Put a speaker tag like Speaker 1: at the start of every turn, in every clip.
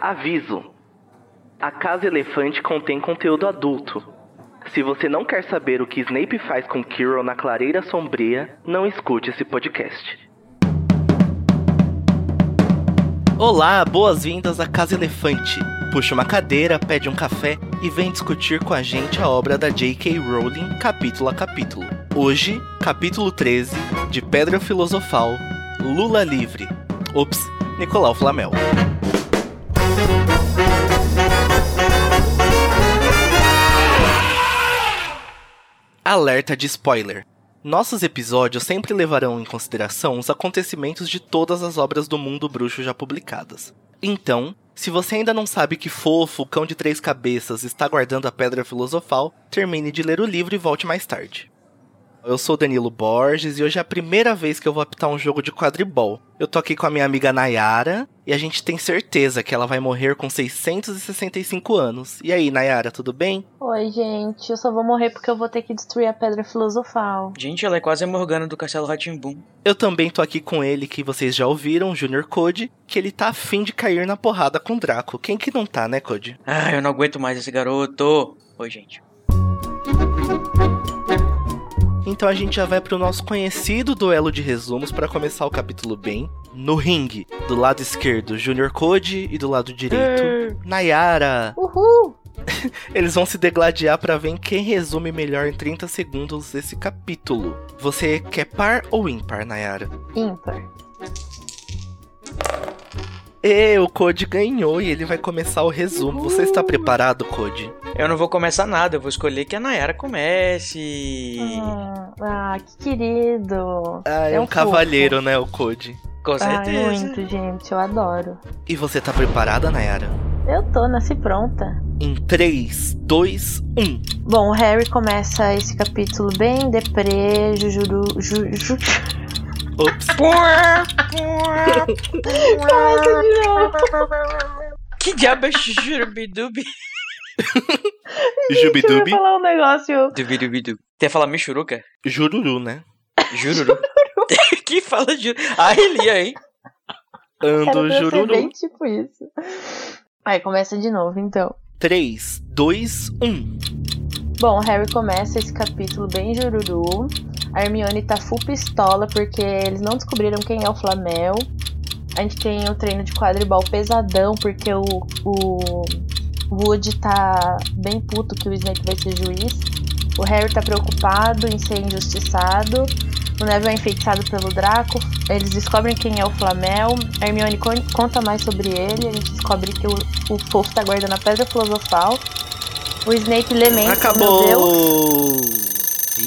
Speaker 1: Aviso: A Casa Elefante contém conteúdo adulto. Se você não quer saber o que Snape faz com Quirrell na clareira sombria, não escute esse podcast. Olá, boas-vindas à Casa Elefante. Puxa uma cadeira, pede um café e vem discutir com a gente a obra da J.K. Rowling capítulo a capítulo. Hoje, capítulo 13 de Pedra Filosofal, Lula Livre. Ops, Nicolau Flamel. Alerta de spoiler. Nossos episódios sempre levarão em consideração os acontecimentos de todas as obras do mundo bruxo já publicadas. Então, se você ainda não sabe que fofo, o cão de três cabeças está guardando a pedra filosofal, termine de ler o livro e volte mais tarde. Eu sou Danilo Borges e hoje é a primeira vez que eu vou apitar um jogo de quadribol. Eu tô aqui com a minha amiga Nayara e a gente tem certeza que ela vai morrer com 665 anos. E aí, Nayara, tudo bem?
Speaker 2: Oi, gente. Eu só vou morrer porque eu vou ter que destruir a pedra filosofal.
Speaker 3: Gente, ela é quase a Morgana do Castelo Ratimbum.
Speaker 1: Eu também tô aqui com ele, que vocês já ouviram, Junior Code, que ele tá afim de cair na porrada com o Draco. Quem que não tá, né, Code?
Speaker 3: Ah, eu não aguento mais esse garoto. Oi, gente.
Speaker 1: Então a gente já vai pro nosso conhecido duelo de resumos para começar o capítulo bem. No ringue, do lado esquerdo, Junior Code e do lado direito, Nayara.
Speaker 2: Uhul!
Speaker 1: Eles vão se degladiar para ver quem resume melhor em 30 segundos esse capítulo. Você quer par ou ímpar, Nayara?
Speaker 2: Ímpar.
Speaker 1: E o Code ganhou e ele vai começar o resumo. Você está preparado, Code?
Speaker 3: Eu não vou começar nada, eu vou escolher que a Nayara comece.
Speaker 2: Ah, ah, que querido.
Speaker 1: Ah, é,
Speaker 2: É
Speaker 1: um
Speaker 2: um
Speaker 1: cavalheiro, né, o Code?
Speaker 3: Com
Speaker 2: Ai,
Speaker 3: certeza.
Speaker 2: muito, gente. Eu adoro.
Speaker 1: E você tá preparada, Nayara?
Speaker 2: Eu tô, nasci pronta.
Speaker 1: Em um. 3, 2, 1.
Speaker 2: Bom, o Harry começa esse capítulo bem deprê, jujuru... Ju, ju...
Speaker 1: Ops.
Speaker 2: Começa de novo.
Speaker 3: que diabo é Churubidubi?
Speaker 2: Eu ia
Speaker 1: Jubidubi.
Speaker 2: falar um negócio...
Speaker 3: Dubidubidu. Ia falar Michuruca?
Speaker 1: Jururu, né?
Speaker 3: Jururu. que fala juro. Ah, Elia, hein?
Speaker 1: Ando jururu.
Speaker 2: bem tipo isso. Aí, começa de novo, então.
Speaker 1: 3, 2, 1.
Speaker 2: Bom, o Harry começa esse capítulo bem jururu. A Hermione tá full pistola porque eles não descobriram quem é o Flamel. A gente tem o treino de quadribol pesadão porque o, o Woody tá bem puto que o Snape vai ser juiz. O Harry tá preocupado em ser injustiçado. O Neville é enfeitiçado pelo Draco. Eles descobrem quem é o Flamel. A Hermione con- conta mais sobre ele. A gente descobre que o, o fofo tá guardando a pedra filosofal. O Snape lamenta. Meu Deus.
Speaker 1: Acabou!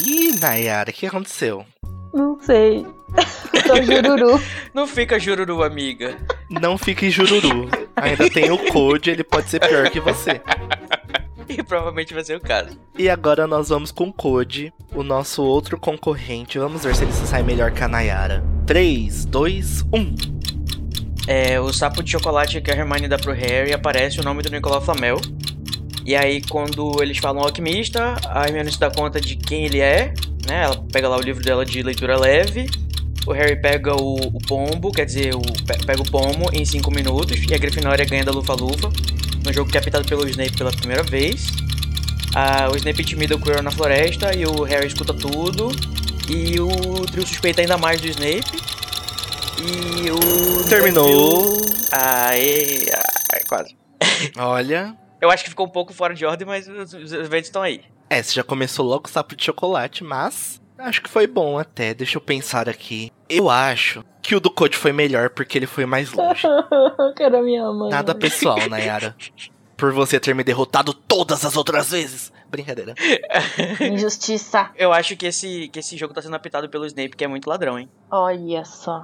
Speaker 1: Ih, Nayara, o que aconteceu?
Speaker 2: Não sei. Tô jururu.
Speaker 3: Não fica Jururu, amiga.
Speaker 1: Não fique jururu. Ainda tem o Code, ele pode ser pior que você.
Speaker 3: E provavelmente vai ser o caso.
Speaker 1: E agora nós vamos com o Code, o nosso outro concorrente. Vamos ver se ele se sai melhor que a Nayara. 3, 2, 1.
Speaker 3: É, o sapo de chocolate que a Hermione dá pro Harry aparece o nome do Nicolau Flamel. E aí, quando eles falam alquimista, a Hermione se dá conta de quem ele é, né? Ela pega lá o livro dela de leitura leve. O Harry pega o, o pombo, quer dizer, o, pe- pega o pomo em 5 minutos. E a Grifinória ganha da Lufa-Lufa, no jogo que é apitado pelo Snape pela primeira vez. Ah, o Snape intimida o Quirrell na floresta e o Harry escuta tudo. E o trio suspeita ainda mais do Snape. E o...
Speaker 1: Terminou.
Speaker 3: Aê, ai, quase.
Speaker 1: Olha.
Speaker 3: Eu acho que ficou um pouco fora de ordem, mas os, os eventos estão aí.
Speaker 1: É, você já começou logo o sapo de chocolate, mas acho que foi bom até. Deixa eu pensar aqui. Eu acho que o do Code foi melhor porque ele foi mais longe.
Speaker 2: Quero a minha mãe.
Speaker 1: Nada pessoal, Nayara. Por você ter me derrotado todas as outras vezes. Brincadeira.
Speaker 2: Injustiça.
Speaker 3: Eu acho que esse, que esse jogo tá sendo apitado pelo Snape, que é muito ladrão, hein?
Speaker 2: Olha só.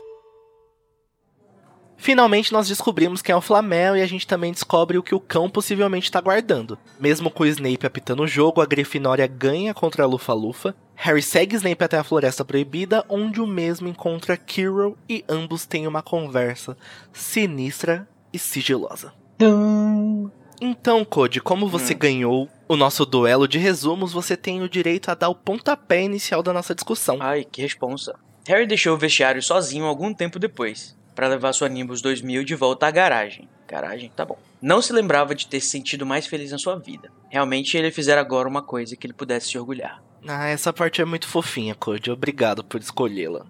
Speaker 1: Finalmente nós descobrimos quem é o Flamel e a gente também descobre o que o cão possivelmente está guardando. Mesmo com o Snape apitando o jogo, a Grifinória ganha contra a Lufa-Lufa. Harry segue Snape até a Floresta Proibida, onde o mesmo encontra Quirrell e ambos têm uma conversa sinistra e sigilosa.
Speaker 2: Tum.
Speaker 1: Então, Code, como você
Speaker 3: Hum.
Speaker 1: ganhou o nosso duelo de resumos, você tem o direito a dar o pontapé inicial da nossa discussão.
Speaker 3: Ai, que responsa. Harry deixou o vestiário sozinho algum tempo depois, para levar sua Nimbus 2000 de volta à garagem. Garagem, tá bom. Não se lembrava de ter se sentido mais feliz na sua vida. Realmente ele fizera agora uma coisa que ele pudesse se orgulhar.
Speaker 1: Ah, essa parte é muito fofinha, Code. Obrigado por escolhê-la.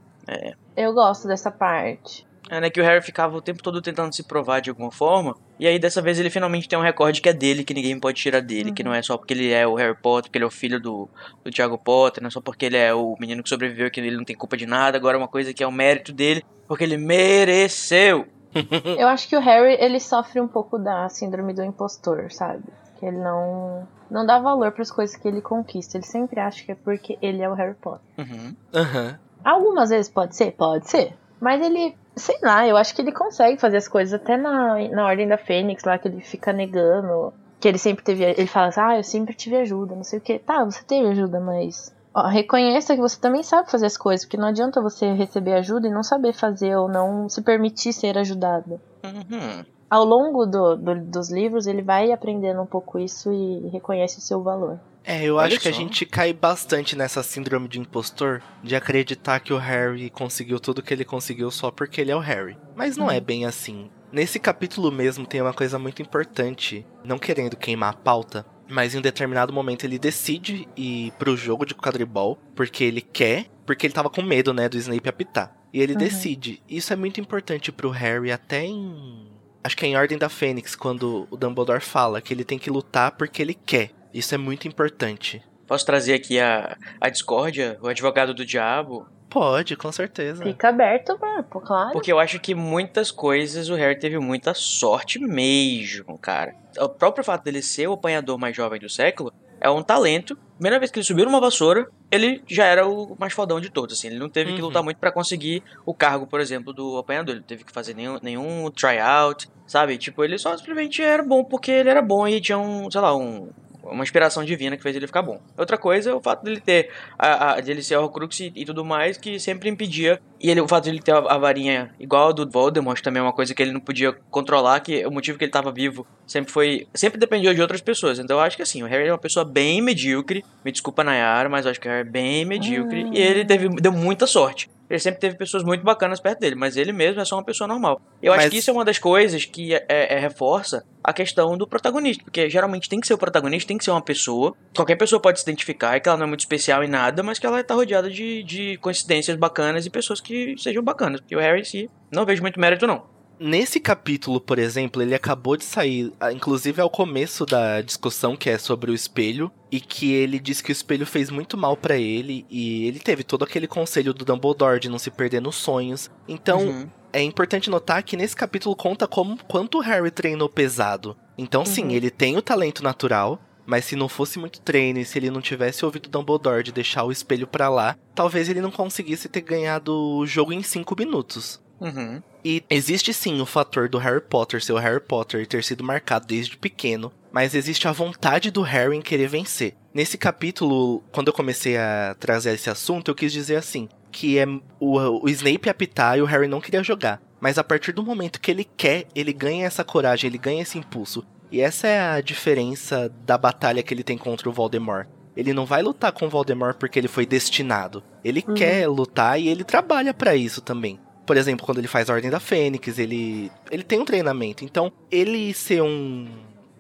Speaker 2: Eu gosto dessa parte.
Speaker 3: É, né, que o Harry ficava o tempo todo tentando se provar de alguma forma. E aí dessa vez ele finalmente tem um recorde que é dele, que ninguém pode tirar dele. Que não é só porque ele é o Harry Potter, porque ele é o filho do, do Thiago Potter, não é só porque ele é o menino que sobreviveu, que ele não tem culpa de nada. Agora é uma coisa que é o mérito dele, porque ele mereceu.
Speaker 2: Eu acho que o Harry, ele sofre um pouco da síndrome do impostor, sabe? Que ele não não dá valor para as coisas que ele conquista. Ele sempre acha que é porque ele é o Harry Potter.
Speaker 3: Uhum.
Speaker 1: Aham.
Speaker 2: Algumas vezes pode ser, pode ser. Mas ele, sei lá, eu acho que ele consegue fazer as coisas até na, na Ordem da Fênix, lá que ele fica negando. Que ele sempre teve. Ele fala assim, ah, eu sempre tive ajuda, não sei o que. Tá, você teve ajuda, mas. Ó, reconheça que você também sabe fazer as coisas, porque não adianta você receber ajuda e não saber fazer ou não se permitir ser ajudado.
Speaker 3: Uhum.
Speaker 2: Ao longo do, do- dos livros, ele vai aprendendo um pouco isso e reconhece o seu valor.
Speaker 1: É, eu
Speaker 3: Olha
Speaker 1: acho que a gente cai bastante nessa síndrome de impostor, de acreditar que o Harry conseguiu tudo que ele conseguiu só porque ele é o Harry. Mas não é bem assim. Nesse capítulo mesmo tem uma coisa muito importante, não querendo queimar a pauta, mas em um determinado momento ele decide ir pro jogo de quadribol, porque ele quer, porque ele tava com medo, né, do Snape apitar. E ele
Speaker 2: Uhum.
Speaker 1: decide. Isso é muito importante pro Harry até em Acho que é em Ordem da Fênix, quando o Dumbledore fala que ele tem que lutar porque ele quer. Isso é muito importante.
Speaker 3: Posso trazer aqui a, a discórdia, o advogado do diabo?
Speaker 1: Pode, com certeza.
Speaker 2: Fica aberto, pô, claro.
Speaker 3: Porque eu acho que muitas coisas o Harry teve muita sorte mesmo, cara. O próprio fato dele ser o apanhador mais jovem do século é um talento. Primeira vez que ele subiu numa vassoura, ele já era o mais fodão de todos, assim. Ele não teve que
Speaker 1: Uhum.
Speaker 3: lutar muito pra conseguir o cargo, por exemplo, do apanhador. Ele não teve que fazer nenhum, nenhum tryout, sabe? Tipo, ele só simplesmente era bom porque ele era bom e tinha um, sei lá, um... Uma inspiração divina que fez ele ficar bom. Outra coisa é o fato dele ter. A, a, dele ser Horcrux e, e tudo mais, que sempre impedia. E ele, o fato de ele ter a, a varinha igual a do Voldemort também é uma coisa que ele não podia controlar, que o motivo que ele tava vivo sempre foi. Sempre dependia de outras pessoas. Então eu acho que assim, o Harry é uma pessoa bem medíocre. Me desculpa, Nayara, mas eu acho que o Harry é bem medíocre. E ele teve, deu muita sorte. Ele sempre teve pessoas muito bacanas perto dele, mas ele mesmo é só uma pessoa normal. Eu acho
Speaker 1: Mas-
Speaker 3: que isso é uma das coisas que é- é- reforça a questão do protagonista, porque geralmente tem que ser o protagonista, tem que ser uma pessoa. Qualquer pessoa pode se identificar, e que ela não é muito especial em nada, mas que ela tá rodeada de, de coincidências bacanas e pessoas que sejam bacanas. Porque o Harry em si, não vejo muito mérito, não.
Speaker 1: Nesse capítulo, por exemplo, ele acabou de sair, ah, inclusive é o começo da discussão que é sobre o espelho, e que ele disse que o espelho fez muito mal pra ele, e ele teve todo aquele conselho do Dumbledore de não se perder nos sonhos. Então,
Speaker 3: Uhum.
Speaker 1: é importante notar que nesse capítulo conta como quanto o Harry treinou pesado. Então, sim,
Speaker 2: Uhum.
Speaker 1: ele tem o talento natural, mas se não fosse muito treino e se ele não tivesse ouvido o Dumbledore de deixar o espelho pra lá, talvez ele não conseguisse ter ganhado o jogo em 5 minutos.
Speaker 3: Uhum.
Speaker 1: E existe sim o fator do Harry Potter ser o Harry Potter e ter sido marcado desde pequeno, mas existe a vontade do Harry em querer vencer. Nesse capítulo, quando eu comecei a trazer esse assunto, eu quis dizer assim, que é o, o Snape apitar e o Harry não queria jogar. Mas a partir do momento que ele quer, ele ganha essa coragem, ele ganha esse impulso. E essa é a diferença da batalha que ele tem contra o Voldemort. Ele não vai lutar com o Voldemort porque ele foi destinado. Ele
Speaker 2: Uhum.
Speaker 1: quer lutar e ele trabalha pra isso também. Por exemplo, quando ele faz a Ordem da Fênix, ele, ele tem um treinamento. Então, ele ser um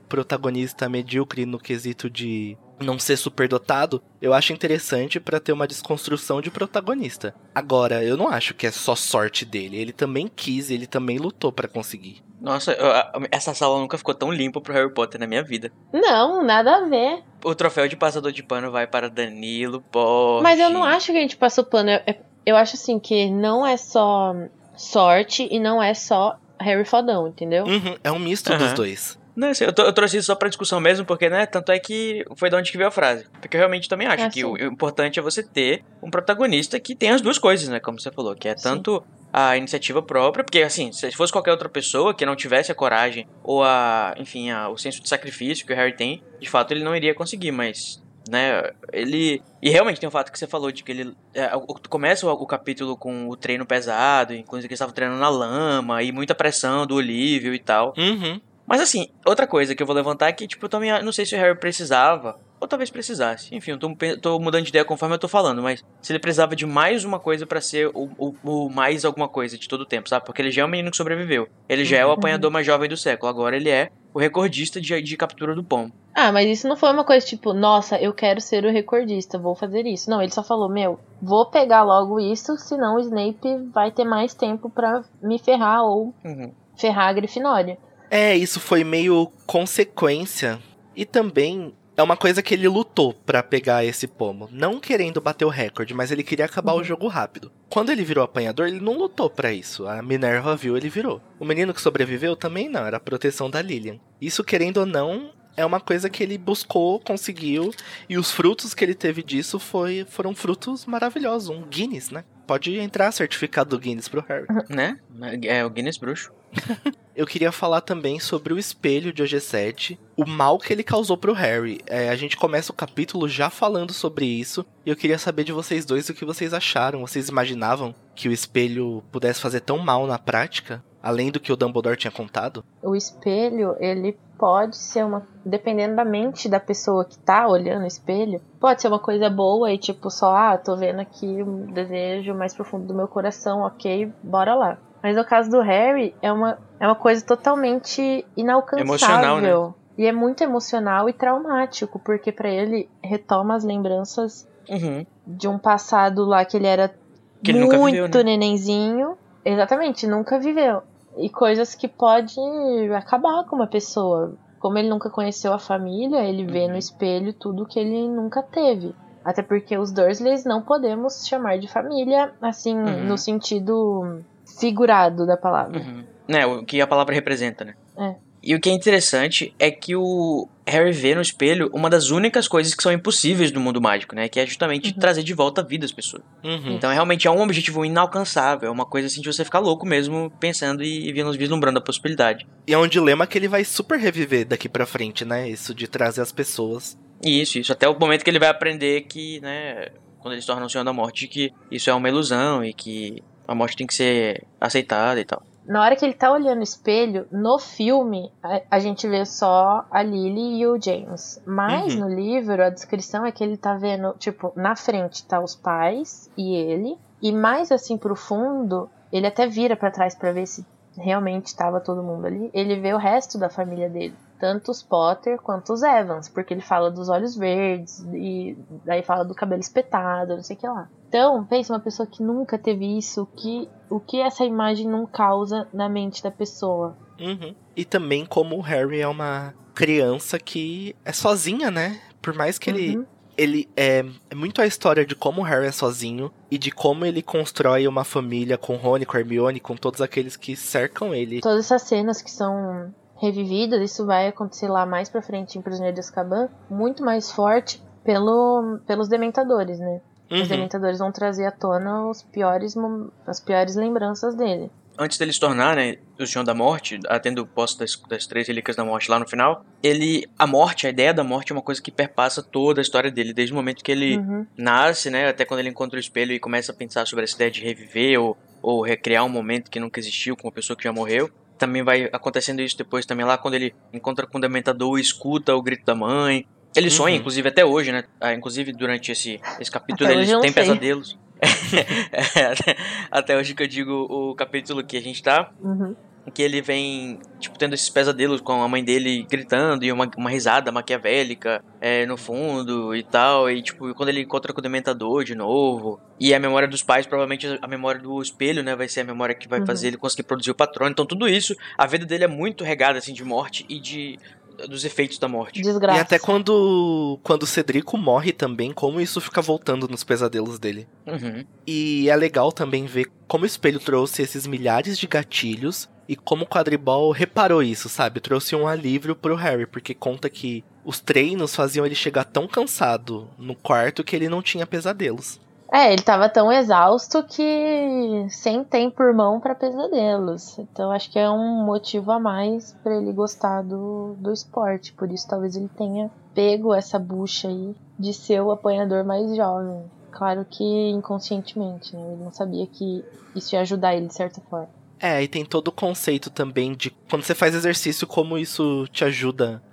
Speaker 1: protagonista medíocre no quesito de não ser superdotado, eu acho interessante pra ter uma desconstrução de protagonista. Agora, eu não acho que é só sorte dele. Ele também quis, ele também lutou pra conseguir.
Speaker 3: Nossa, eu- a- essa sala nunca ficou tão limpa pro Harry Potter na minha vida.
Speaker 2: Não, nada a ver.
Speaker 3: O troféu de passador de pano vai para Danilo Borges.
Speaker 2: Mas eu não acho que a gente passou pano. Eu, eu acho assim que não é só sorte e não é só Harry fodão, entendeu?
Speaker 1: Uhum, é um misto
Speaker 3: Aham.
Speaker 1: dos dois.
Speaker 3: Não, assim, eu, eu, trouxe isso só pra discussão mesmo, porque, né, tanto é que foi de onde que veio a frase. Porque eu realmente também acho
Speaker 2: é,
Speaker 3: que o, o, importante é você ter um protagonista que tem as duas coisas, né, como você falou, que é tanto sim. a iniciativa própria, porque, assim, se fosse qualquer outra pessoa que não tivesse a coragem ou a, enfim, a, o senso de sacrifício que o Harry tem, de fato ele não iria conseguir, mas né? Ele. E realmente tem o fato que você falou de que ele. É, começa o, o, capítulo com o treino pesado, inclusive que eles estavam treinando na lama e muita pressão do Olívio e tal.
Speaker 1: Uhum.
Speaker 3: Mas assim, outra coisa que eu vou levantar é que, tipo, eu também não sei se o Harry precisava, ou talvez precisasse. Enfim, eu tô, tô mudando de ideia conforme eu tô falando, mas se ele precisava de mais uma coisa para ser o, o, o, mais alguma coisa de todo o tempo, sabe? Porque ele já é um menino que sobreviveu. Ele já é o uhum. apanhador mais jovem do século. Agora ele é o recordista de, de captura do pombo.
Speaker 2: Ah, mas isso não foi uma coisa tipo, nossa, eu quero ser o recordista, vou fazer isso. Não, ele só falou, meu, vou pegar logo isso, senão o Snape vai ter mais tempo para me ferrar ou uhum. ferrar a Grifinória.
Speaker 1: É, isso foi meio consequência. E também é uma coisa que ele lutou para pegar esse pomo. Não querendo bater o recorde, mas ele queria acabar uhum. o jogo rápido. Quando ele virou apanhador, ele não lutou para isso. A Minerva viu, ele virou. O menino que sobreviveu também não, era a proteção da Lilian. Isso, querendo ou não, é uma coisa que ele buscou, conseguiu, e os frutos que ele teve disso foi, foram frutos maravilhosos. Um Guinness, né? Pode entrar certificado do Guinness pro Harry.
Speaker 3: Né? É o Guinness bruxo.
Speaker 1: Eu queria falar também sobre o espelho de OG7, o mal que ele causou pro Harry. É, a gente começa o capítulo já falando sobre isso, e eu queria saber de vocês dois o que vocês acharam. Vocês imaginavam que o espelho pudesse fazer tão mal na prática? Além do que o Dumbledore tinha contado?
Speaker 2: O espelho, ele pode ser uma. Dependendo da mente da pessoa que tá olhando o espelho, pode ser uma coisa boa e tipo, só, ah, tô vendo aqui um desejo mais profundo do meu coração, ok, bora lá. Mas no caso do Harry, é uma, é uma coisa totalmente inalcançável. Emocional, né? E é muito emocional e traumático, porque para ele retoma as lembranças
Speaker 3: uhum.
Speaker 2: de um passado lá que ele era que muito ele viveu, né? nenenzinho. Exatamente, nunca viveu. E coisas que pode acabar com uma pessoa. Como ele nunca conheceu a família, ele vê no uhum. espelho tudo que ele nunca teve. Até porque os Dursleys não podemos chamar de família, assim, uhum. no sentido figurado da palavra.
Speaker 3: Uhum. Né, o que a palavra representa, né?
Speaker 2: É.
Speaker 3: E o que é interessante é que o Harry vê no espelho uma das únicas coisas que são impossíveis no mundo mágico, né? Que é justamente uhum. trazer de volta a vida as pessoas.
Speaker 1: Uhum.
Speaker 3: Então realmente é um objetivo inalcançável, é uma coisa assim de você ficar louco mesmo pensando e vislumbrando a possibilidade.
Speaker 1: E é um dilema que ele vai super reviver daqui para frente, né? Isso de trazer as pessoas.
Speaker 3: Isso, isso. Até o momento que ele vai aprender que, né? Quando ele se torna um Senhor da Morte, que isso é uma ilusão e que a morte tem que ser aceitada e tal.
Speaker 2: Na hora que ele tá olhando o espelho, no filme, a, a gente vê só a Lily e o James. Mas uhum. no livro, a descrição é que ele tá vendo, tipo, na frente tá os pais e ele. E mais assim pro fundo, ele até vira para trás para ver se realmente estava todo mundo ali. Ele vê o resto da família dele tanto os Potter quanto os Evans, porque ele fala dos olhos verdes e daí fala do cabelo espetado, não sei o que lá. Então, pensa uma pessoa que nunca teve isso, que, o que essa imagem não causa na mente da pessoa.
Speaker 1: Uhum. E também como o Harry é uma criança que é sozinha, né? Por mais que ele uhum. ele é, é, muito a história de como o Harry é sozinho e de como ele constrói uma família com Rony, com Hermione, com todos aqueles que cercam ele.
Speaker 2: Todas essas cenas que são revividas, isso vai acontecer lá mais pra frente em Prisioneiro de Azkaban, muito mais forte pelo, pelos dementadores, né? Uhum. Os dementadores vão trazer à tona os piores, as piores lembranças dele.
Speaker 3: Antes dele se tornar, né, o Senhor da Morte, atendo o posto das, das três relíquias da morte lá no final, ele, a morte, a ideia da morte é uma coisa que perpassa toda a história dele, desde o momento que ele uhum. nasce, né, até quando ele encontra o espelho e começa a pensar sobre essa ideia de reviver ou, ou recriar um momento que nunca existiu com uma pessoa que já morreu também vai acontecendo isso depois também lá quando ele encontra com o Dementador, escuta o grito da mãe. Ele uhum. sonha, inclusive, até hoje, né? Ah, inclusive, durante esse, esse capítulo, até ele tem pesadelos. é, até, até, hoje que eu digo o capítulo que a gente tá.
Speaker 2: Uhum
Speaker 3: que ele vem, tipo, tendo esses pesadelos com a mãe dele gritando e uma, uma risada maquiavélica é, no fundo e tal. E, tipo, quando ele encontra com o Dementador de novo. E a memória dos pais, provavelmente a memória do espelho, né? Vai ser a memória que vai uhum. fazer ele conseguir produzir o patrão. Então, tudo isso, a vida dele é muito regada, assim, de morte e de dos efeitos da morte.
Speaker 2: Desgraça.
Speaker 1: E até quando, quando o Cedrico morre também, como isso fica voltando nos pesadelos dele.
Speaker 3: Uhum.
Speaker 1: E é legal também ver como o espelho trouxe esses milhares de gatilhos e como o quadribol reparou isso, sabe? Trouxe um alívio pro Harry, porque conta que os treinos faziam ele chegar tão cansado no quarto que ele não tinha pesadelos.
Speaker 2: É, ele tava tão exausto que sem tempo irmão pra pesadelos. Então acho que é um motivo a mais pra ele gostar do, do esporte. Por isso talvez ele tenha pego essa bucha aí de ser o apanhador mais jovem. Claro que inconscientemente, né? Ele não sabia que isso ia ajudar ele de certa forma.
Speaker 1: É, e tem todo o conceito também de quando você faz exercício, como isso te ajuda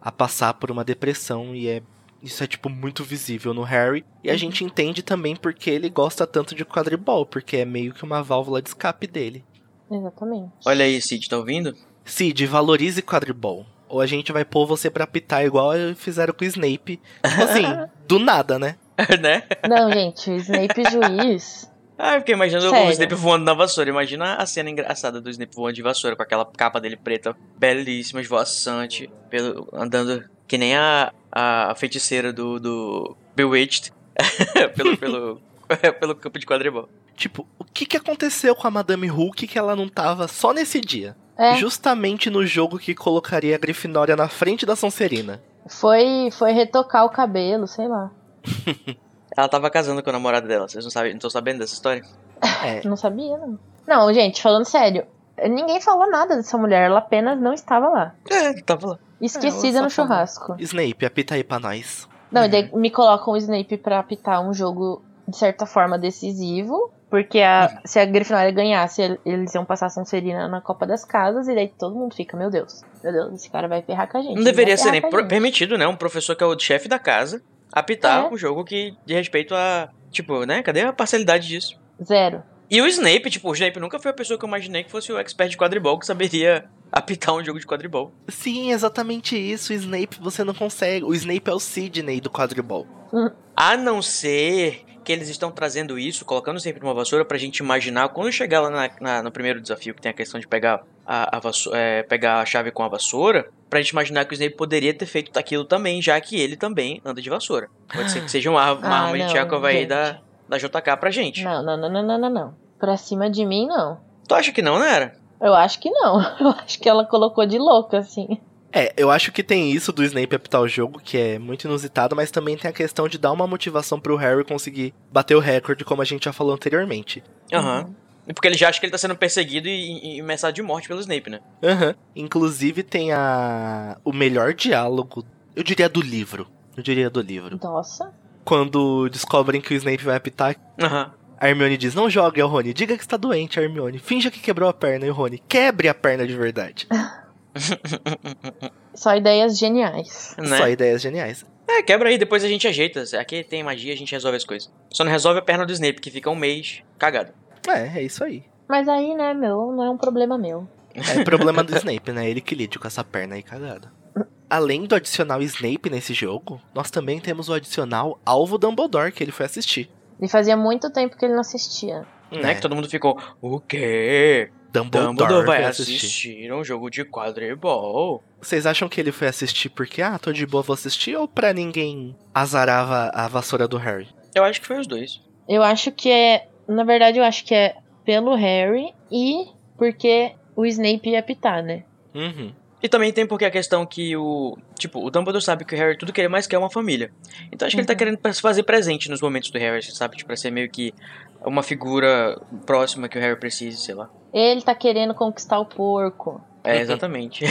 Speaker 1: a passar por uma depressão e é isso é tipo muito visível no Harry e a gente entende também porque ele gosta tanto de quadribol, porque é meio que uma válvula de escape dele.
Speaker 2: Exatamente.
Speaker 3: Olha aí, Cid, tá ouvindo?
Speaker 1: Cid, valorize quadribol. Ou a gente vai pôr você pra apitar igual fizeram com o Snape. Tipo assim, do nada, né?
Speaker 3: né?
Speaker 2: Não, gente, o Snape juiz.
Speaker 3: Ah, eu fiquei imaginando o
Speaker 2: Sério?
Speaker 3: Snape voando na vassoura. Imagina a cena engraçada do Snape voando de vassoura, com aquela capa dele preta, belíssima, esvoaçante, pelo, andando que nem a, a feiticeira do, do Bewitched pelo, pelo, pelo campo de quadribol.
Speaker 1: Tipo, o que, que aconteceu com a Madame Hulk que ela não tava só nesse dia?
Speaker 2: É,
Speaker 1: Justamente no jogo que colocaria a Grifinória na frente da Sonserina.
Speaker 2: foi, foi retocar o cabelo, sei lá.
Speaker 3: Ela tava casando com o namorado dela, vocês não sabem, não estão sabendo dessa história?
Speaker 1: É,
Speaker 2: Não sabia, não. Não, gente, falando sério, ninguém falou nada dessa mulher, ela apenas não estava lá.
Speaker 3: É, tava lá.
Speaker 2: Esquecida
Speaker 1: ela
Speaker 2: no churrasco.
Speaker 1: Snape, apita aí pra nós.
Speaker 2: Não, e
Speaker 3: Uhum.
Speaker 2: daí me colocam o Snape pra apitar um jogo, de certa forma, decisivo. Porque a- se a Grifinória ganhasse, el- eles iam passar a Sonserina na Copa das Casas. E daí todo mundo fica, meu Deus, meu Deus, esse cara vai ferrar com a gente.
Speaker 3: Não deveria ser nem
Speaker 2: com a
Speaker 3: pro-
Speaker 2: gente."
Speaker 3: permitido, né? Um professor que é o chefe da casa apitar
Speaker 2: É.
Speaker 3: um jogo que de respeito a. Tipo, né? Cadê a parcialidade disso?
Speaker 2: Zero.
Speaker 3: E o Snape, tipo, o Snape nunca foi a pessoa que eu imaginei que fosse o expert de quadribol que saberia apitar um jogo de quadribol.
Speaker 1: Sim, exatamente isso. O Snape você não consegue. O Snape é o Sidney do quadribol.
Speaker 3: A não ser que eles estão trazendo isso, colocando sempre numa vassoura pra gente imaginar quando chegar lá na- na- no primeiro desafio, que tem a questão de pegar a, a vasso- é, pegar a chave com a vassoura, pra gente imaginar que o Snape poderia ter feito aquilo também, já que ele também anda de vassoura. Pode ser que seja uma, uma
Speaker 2: Ah,
Speaker 3: arma de
Speaker 2: não,
Speaker 3: Tchekov aí
Speaker 2: gente.
Speaker 3: da, da JK pra gente.
Speaker 2: Não, não, não, não, não, não, não. Pra cima de mim, não.
Speaker 3: Tu acha que não, né? Era?
Speaker 2: Eu acho que não. Eu acho que ela colocou de louca, assim.
Speaker 1: É, eu acho que tem isso do Snape apitar o jogo, que é muito inusitado, mas também tem a questão de dar uma motivação pro Harry conseguir bater o recorde, como a gente já falou anteriormente.
Speaker 3: Aham. E Porque ele já acha que ele tá sendo perseguido e, e ameaçado de morte pelo Snape, né?
Speaker 1: Aham. Inclusive tem a o melhor diálogo, eu diria do livro. Eu diria do livro.
Speaker 2: Nossa.
Speaker 1: Quando descobrem que o Snape vai apitar,
Speaker 3: Aham.
Speaker 1: a Hermione diz: Não jogue, é o Rony. Diga que está doente, Hermione. Finja que quebrou a perna, e o Rony. Quebre a perna de verdade.
Speaker 2: Só ideias geniais.
Speaker 3: Né?
Speaker 1: Só ideias geniais.
Speaker 3: É, quebra aí, depois a gente ajeita. Aqui tem magia, a gente resolve as coisas. Só não resolve a perna do Snape, que fica um mês cagado.
Speaker 1: É, é isso aí.
Speaker 2: Mas aí, né, meu, não é um problema meu.
Speaker 1: É problema do Snape, né? Ele que lide com essa perna aí cagada. Além do adicional Snape nesse jogo, nós também temos o adicional Alvo Dumbledore, que ele foi assistir.
Speaker 2: E fazia muito tempo que ele não assistia.
Speaker 3: Né?
Speaker 1: É,
Speaker 3: Que todo mundo ficou, o quê?
Speaker 1: Dumbledore,
Speaker 3: Dumbledore vai
Speaker 1: foi
Speaker 3: assistir um jogo de quadribol.
Speaker 1: Vocês acham que ele foi assistir porque, ah, tô de boa, vou assistir, ou pra ninguém azarava a vassoura do Harry?
Speaker 3: Eu acho que foi os dois.
Speaker 2: Eu acho que é. Na verdade, eu acho que é pelo Harry e porque o Snape ia apitar, né?
Speaker 1: Uhum.
Speaker 3: E também tem porque a questão que o. Tipo, o Dumbledore sabe que o Harry tudo que ele mais quer é uma família. Então acho que ele tá
Speaker 2: Uhum.
Speaker 3: querendo se fazer presente nos momentos do Harry, sabe? Tipo, pra ser meio que uma figura próxima que o Harry precise, sei lá.
Speaker 2: Ele tá querendo conquistar o porco.
Speaker 3: É, exatamente.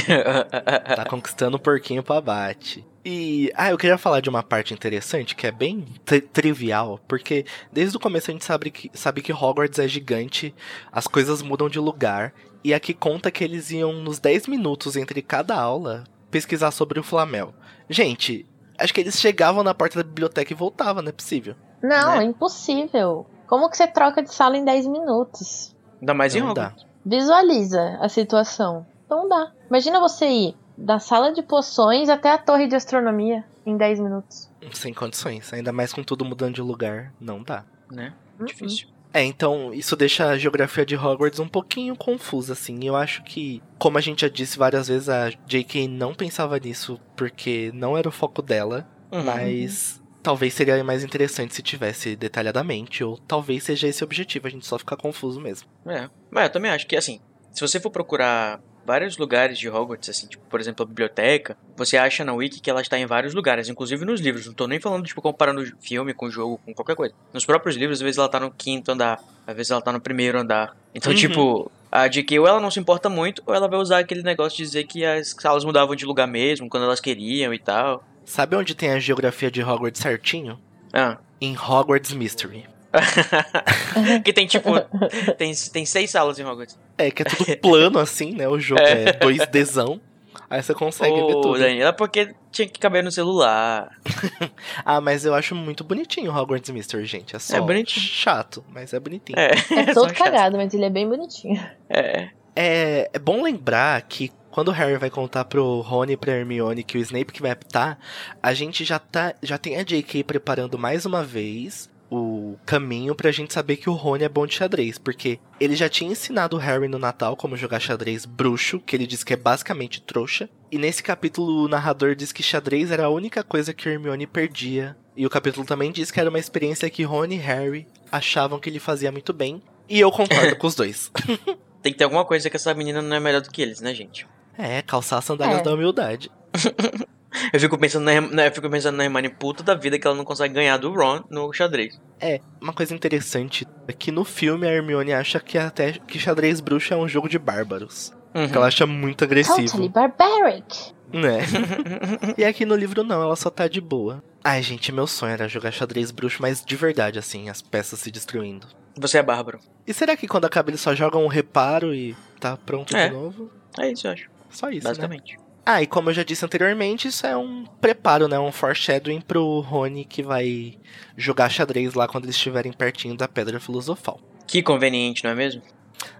Speaker 1: Tá conquistando o porquinho pro abate. E, ah, eu queria falar de uma parte interessante que é bem tri- trivial, porque desde o começo a gente sabe que, sabe que Hogwarts é gigante, as coisas mudam de lugar, e aqui conta que eles iam nos 10 minutos entre cada aula pesquisar sobre o Flamel. Gente, acho que eles chegavam na porta da biblioteca e voltavam, não é possível.
Speaker 2: Não,
Speaker 3: Né?
Speaker 2: é impossível. Como que você troca de sala em 10 minutos?
Speaker 3: Ainda mais em
Speaker 1: Não dá.
Speaker 3: Hogwarts.
Speaker 2: Visualiza a situação. Não dá. Imagina você ir da sala de poções até a torre de astronomia em 10 minutos.
Speaker 1: Sem condições, ainda mais com tudo mudando de lugar, não dá.
Speaker 3: Né?
Speaker 2: Uhum.
Speaker 3: Difícil.
Speaker 1: É, então isso deixa a geografia de Hogwarts um pouquinho confusa, assim. Eu acho que, como a gente já disse várias vezes, a J.K. não pensava nisso porque não era o foco dela,
Speaker 3: Uhum.
Speaker 1: mas talvez seria mais interessante se tivesse detalhadamente, ou talvez seja esse o objetivo, a gente só ficar confuso mesmo.
Speaker 3: É. Mas eu também acho que, assim, se você for procurar vários lugares de Hogwarts, assim, tipo, por exemplo, a biblioteca, você acha na Wiki que ela está em vários lugares, inclusive nos livros. Não tô nem falando, tipo, comparando filme com jogo, com qualquer coisa. Nos próprios livros, às vezes ela tá no quinto andar, às vezes ela tá no primeiro andar. Então,
Speaker 1: Uhum.
Speaker 3: tipo, a JK ou ela não se importa muito, ou ela vai usar aquele negócio de dizer que as salas mudavam de lugar mesmo, quando elas queriam e tal.
Speaker 1: Sabe onde tem a geografia de Hogwarts certinho?
Speaker 3: Ah.
Speaker 1: Em Hogwarts Mystery.
Speaker 3: que tem, tipo, tem, tem seis salas em Hogwarts.
Speaker 1: É, que é tudo plano assim, né? O jogo é 2Dzão. Aí você consegue ver tudo.
Speaker 3: Daniela, porque tinha que caber no celular.
Speaker 1: Ah, mas eu acho muito bonitinho o Hogwarts Mystery, gente. É só
Speaker 3: É bonitinho.
Speaker 1: chato, mas é bonitinho.
Speaker 3: É,
Speaker 2: É
Speaker 3: só
Speaker 2: todo
Speaker 3: chato.
Speaker 2: cagado, mas ele é bem bonitinho.
Speaker 3: É.
Speaker 1: É, é bom lembrar que quando o Harry vai contar pro Rony e pra Hermione que o Snape que vai apitar, a gente já, tá, já tem a J.K. preparando mais uma vez o caminho pra gente saber que o Rony é bom de xadrez, porque ele já tinha ensinado o Harry no Natal como jogar xadrez bruxo, que ele diz que é basicamente trouxa, e nesse capítulo o narrador diz que xadrez era a única coisa que Hermione perdia, e o capítulo também diz que era uma experiência que Rony e Harry achavam que ele fazia muito bem, e eu concordo com os dois.
Speaker 3: Tem que ter alguma coisa que essa menina não é melhor do que eles, né, gente?
Speaker 1: É, calçar as sandálias
Speaker 2: É.
Speaker 1: da humildade.
Speaker 3: Eu fico pensando na, né, eu fico pensando na Hermione puta da vida que ela não consegue ganhar do Ron no xadrez.
Speaker 1: É, uma coisa interessante é que no filme a Hermione acha que até que xadrez bruxo é um jogo de bárbaros.
Speaker 3: Uhum.
Speaker 1: Que ela acha muito agressivo,
Speaker 2: Totally barbaric.
Speaker 1: né? e aqui no livro não, ela só tá de boa. Ai, gente, meu sonho era jogar xadrez bruxo, mas de verdade, assim, as peças se destruindo.
Speaker 3: Você é bárbaro.
Speaker 1: E será que quando acaba eles só jogam um reparo e tá pronto
Speaker 3: É.
Speaker 1: de novo?
Speaker 3: É isso, eu acho.
Speaker 1: Só isso, né? Ah, e como eu já disse anteriormente, isso é um preparo, né? Um foreshadowing pro Rony que vai jogar xadrez lá quando eles estiverem pertinho da Pedra Filosofal.
Speaker 3: Que conveniente, não é mesmo?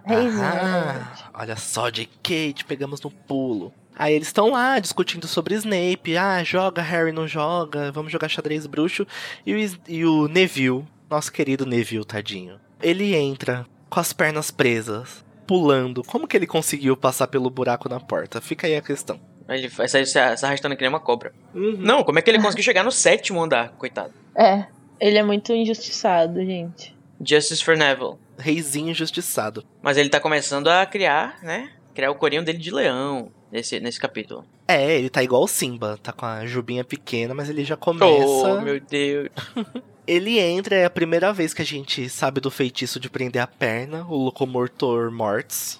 Speaker 2: Reizinho,
Speaker 1: Ah, olha só, de Kate, pegamos no pulo. Aí eles estão lá discutindo sobre Snape. Ah, joga, Harry não joga, vamos jogar xadrez bruxo. E o, e o Neville, nosso querido Neville, tadinho. Ele entra com as pernas presas, pulando. Como que ele conseguiu passar pelo buraco na porta? Fica aí a questão.
Speaker 3: Ele vai sair se arrastando que nem uma cobra. Não, como é que ele conseguiu chegar no sétimo andar, coitado?
Speaker 2: É, ele é muito injustiçado, gente.
Speaker 3: Justice for Neville.
Speaker 1: Reizinho injustiçado.
Speaker 3: Mas ele tá começando a criar, né? Criar o corinho dele de leão nesse, nesse capítulo.
Speaker 1: É, ele tá igual o Simba, tá com a jubinha pequena, mas ele já começa.
Speaker 3: Oh, meu Deus.
Speaker 1: Ele entra, é a primeira vez que a gente sabe do feitiço de prender a perna, o Locomortor Mortis,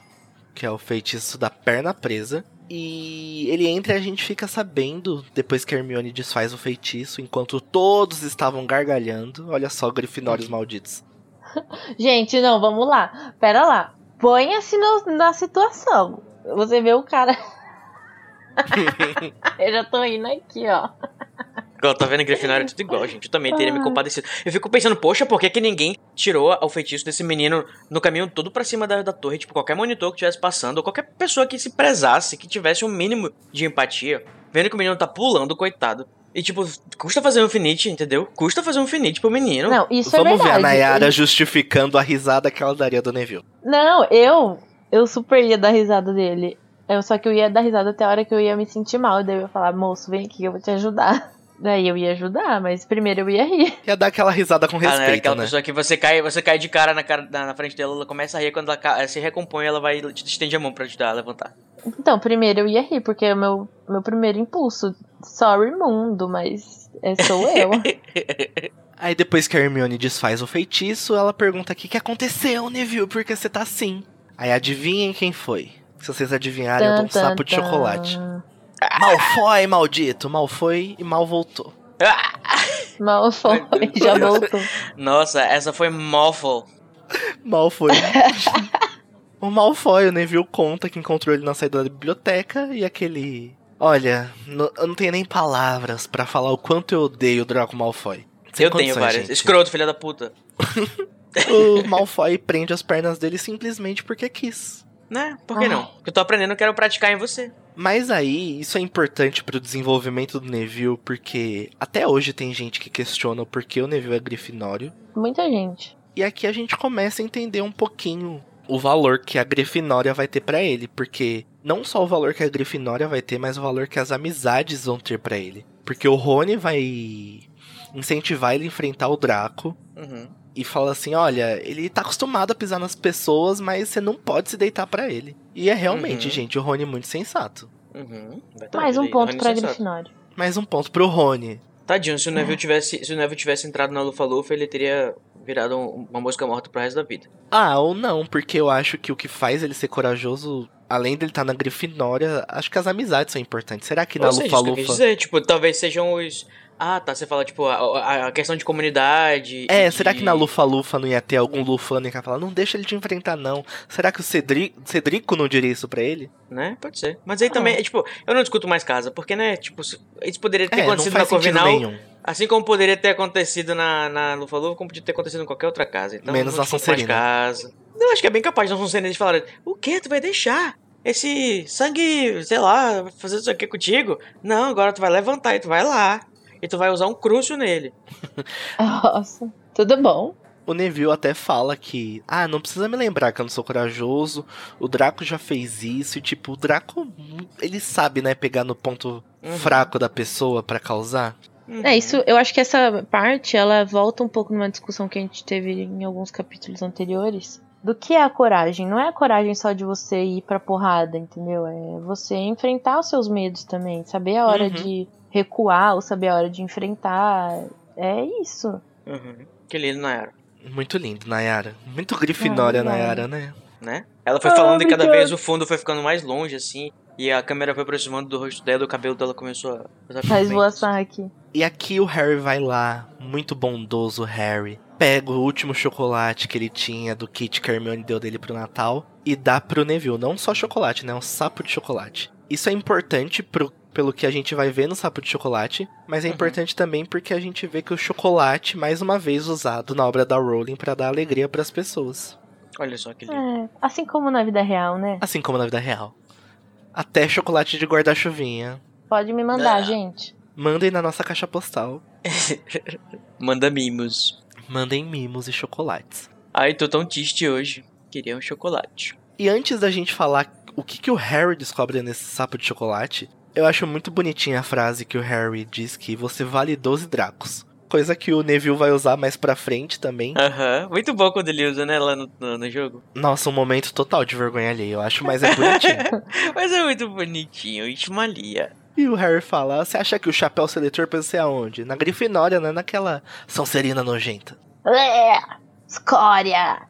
Speaker 1: que é o feitiço da perna presa. E ele entra e a gente fica sabendo, depois que a Hermione desfaz o feitiço, enquanto todos estavam gargalhando. Olha só, grifinórios malditos.
Speaker 2: Gente, não, vamos lá. Pera lá. Ponha-se no- na situação. Você vê o cara. Eu já tô indo aqui, ó.
Speaker 3: Igual, tá vendo? Grifinório é tudo igual, gente. Eu também teria me compadecido. Eu fico pensando, poxa, por que, que ninguém tirou o feitiço desse menino no caminho todo pra cima da, da torre? Tipo, qualquer monitor que estivesse passando, ou qualquer pessoa que se prezasse, que tivesse um mínimo de empatia, vendo que o menino tá pulando, coitado. E, tipo, custa fazer um finite, entendeu? Custa fazer um finite pro menino.
Speaker 2: Não, isso
Speaker 1: Vamos
Speaker 2: é
Speaker 1: ver
Speaker 2: verdade.
Speaker 1: a Nayara
Speaker 2: Ele-
Speaker 1: justificando a risada que ela daria do Neville.
Speaker 2: Não, eu. Eu super ia dar risada dele. Eu, só que eu ia dar risada até a hora que eu ia me sentir mal. Daí eu ia falar, moço, vem aqui, eu vou te ajudar. Daí eu ia ajudar, mas primeiro eu ia rir.
Speaker 1: Ia dar aquela risada com
Speaker 3: Ah, né?
Speaker 1: respeito,
Speaker 3: Aquela
Speaker 1: né?
Speaker 3: pessoa que você cai, você cai de cara na, cara na, na frente dela, ela começa a rir, quando ela ca- se recompõe, ela vai te estende a mão pra ajudar a levantar.
Speaker 2: Então, primeiro eu ia rir, porque é o meu, meu primeiro impulso. Sorry, mundo, mas é, sou eu.
Speaker 1: Aí depois que a Hermione desfaz o feitiço, ela pergunta o que, que aconteceu, Neville, por que você tá assim? Aí adivinhem quem foi. Se vocês adivinharem, eu dou um
Speaker 2: tan,
Speaker 1: sapo de chocolate. Foi, maldito. Mal foi e mal voltou.
Speaker 2: Mal foi,
Speaker 3: Meu Deus.
Speaker 2: já voltou.
Speaker 3: Nossa, essa foi Moffle.
Speaker 1: Mal foi. o mal foi, o Neville conta que encontrou ele na saída da biblioteca e aquele. Olha, no- eu não tenho nem palavras pra falar o quanto eu odeio o Draco Malfoy. Sem
Speaker 3: eu tenho várias.
Speaker 1: gente.
Speaker 3: Escroto, filha da puta.
Speaker 1: O Malfoy prende as pernas dele simplesmente porque quis.
Speaker 3: Né? Por que não? Porque eu tô aprendendo, eu quero praticar em você.
Speaker 1: Mas aí, isso é importante pro desenvolvimento do Neville, porque até hoje tem gente que questiona o porquê o Neville é grifinório.
Speaker 2: Muita gente.
Speaker 1: E E aqui a gente começa a entender um pouquinho o valor que a Grifinória vai ter para ele, porque não só o valor que a Grifinória vai ter, mas o valor que as amizades vão ter para ele. Porque o Rony vai incentivar ele a enfrentar o Draco
Speaker 3: Uhum.
Speaker 1: E fala assim: olha, ele tá acostumado a pisar nas pessoas, mas você não pode se deitar para ele. E é realmente,
Speaker 3: Uhum.
Speaker 1: gente, o Rony é muito sensato.
Speaker 3: Uhum.
Speaker 2: Mais um ponto pra. Grifinória.
Speaker 1: Mais um ponto pro Rony.
Speaker 3: Tadinho, se o
Speaker 2: É.
Speaker 3: Neville tivesse, se o Neville tivesse entrado na Lufa-Lufa, ele teria virado um- uma mosca morta pro resto da vida.
Speaker 1: Ah, ou não, porque eu acho que o que faz ele ser corajoso, além dele estar na Grifinória, acho que as amizades são importantes. Será que na Lufa-Lufa.
Speaker 3: dizer, tipo, talvez sejam os... Ah, tá, você fala, tipo, a, a- questão de comunidade...
Speaker 1: É,
Speaker 3: e
Speaker 1: será
Speaker 3: de-
Speaker 1: que na Lufa-Lufa não ia ter algum Lufano que ia falar, não deixa ele te enfrentar, não? Será que o Cedri... Cedrico não diria isso pra ele?
Speaker 3: Né? Pode ser. Mas aí
Speaker 2: Ah.
Speaker 3: também, é, tipo, eu não discuto mais casa, porque, né, tipo, isso poderia ter
Speaker 1: É,
Speaker 3: acontecido na Corvinal,
Speaker 1: nenhum.
Speaker 3: assim como poderia ter acontecido na, na Lufa-Lufa, como podia ter acontecido em qualquer outra casa. Então,
Speaker 1: Menos na Sonserina.
Speaker 3: casa. Eu acho que é bem capaz de na Sonserina eles falarem, o quê? Tu vai deixar? Esse sangue, sei lá, fazer isso aqui contigo? Não, agora tu vai levantar e tu vai lá. E tu vai usar um crucio nele.
Speaker 2: Nossa, tudo bom.
Speaker 1: O Neville até fala que, ah, não precisa me lembrar que eu não sou corajoso, o Draco já fez isso, e tipo, o Draco, ele sabe, né, pegar no ponto
Speaker 3: Uhum.
Speaker 1: fraco da pessoa pra causar.
Speaker 3: Uhum.
Speaker 2: É, isso, eu acho que essa parte, ela volta um pouco numa discussão que a gente teve em alguns capítulos anteriores. Do que é a coragem? Não é a coragem só de você ir pra porrada, entendeu? É você enfrentar os seus medos também. Saber a hora
Speaker 1: Uhum.
Speaker 2: de recuar ou saber a hora de enfrentar. É isso.
Speaker 3: Uhum. Que lindo, Nayara.
Speaker 1: Muito lindo, Nayara. Muito Grifinória,
Speaker 2: ai.
Speaker 1: Nayara, né?
Speaker 3: Né? Ela foi
Speaker 2: Ah,
Speaker 3: falando e cada
Speaker 2: obrigada.
Speaker 3: vez o fundo foi ficando mais longe, assim. E a câmera foi aproximando do rosto dela e o cabelo dela começou a fazer
Speaker 2: Faz aqui.
Speaker 1: E aqui o Harry vai lá, muito bondoso Harry, pega o último chocolate que ele tinha do kit que a Hermione deu dele pro Natal e dá pro Neville. Não só chocolate, né? Um sapo de chocolate. Isso é importante pro, pelo que a gente vai ver no sapo de chocolate, mas é
Speaker 3: Uhum.
Speaker 1: importante também porque a gente vê que o chocolate, mais uma vez, usado na obra da Rowling pra dar alegria pras pessoas.
Speaker 3: Olha só que lindo.
Speaker 2: É, assim como na vida real, né?
Speaker 1: Assim como na vida real. Até chocolate de guarda-chuvinha.
Speaker 2: Pode me mandar,
Speaker 3: Ah.
Speaker 2: gente.
Speaker 1: Mandem na nossa caixa postal.
Speaker 3: Manda mimos.
Speaker 1: Mandem mimos e chocolates.
Speaker 3: Ai, tô tão triste hoje. Queria um chocolate.
Speaker 1: E antes da gente falar o que, que o Harry descobre nesse sapo de chocolate, eu acho muito bonitinha a frase que o Harry diz que você vale 12 dracos. Coisa que o Neville vai usar mais pra frente também.
Speaker 3: Aham. Muito bom quando ele usa, né, lá no, no, no jogo.
Speaker 1: Nossa, um momento total de vergonha alheia, eu acho, mas é bonitinho.
Speaker 3: Mas é muito bonitinho. Ismalia.
Speaker 1: e o Harry fala: Você acha que o chapéu seletor ser aonde? Na Grifinória, né? Naquela Sonserina nojenta.
Speaker 2: É, escória!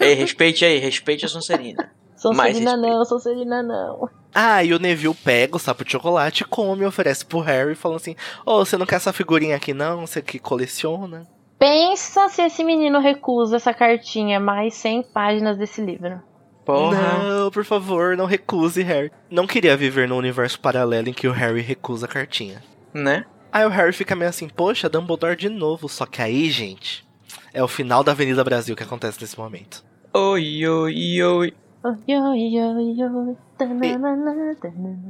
Speaker 3: Ei, respeite aí, respeite a Sonserina.
Speaker 2: Sonserina não, Sonserina não.
Speaker 1: Ah, e o Neville pega o sapo de chocolate, come e oferece pro Harry, falando assim: Ô, você não quer essa figurinha aqui não? Você que coleciona?
Speaker 2: Pensa se esse menino recusa essa cartinha, mais 100 páginas desse livro.
Speaker 3: Porra.
Speaker 1: Não, por favor, não recuse, Harry. Não queria viver num universo paralelo em que o Harry recusa a cartinha.
Speaker 3: Né?
Speaker 1: Aí o Harry fica meio assim, poxa, Dumbledore de novo. Só que aí, gente, é o final da Avenida Brasil que acontece nesse momento.
Speaker 3: Oi, oi, oi.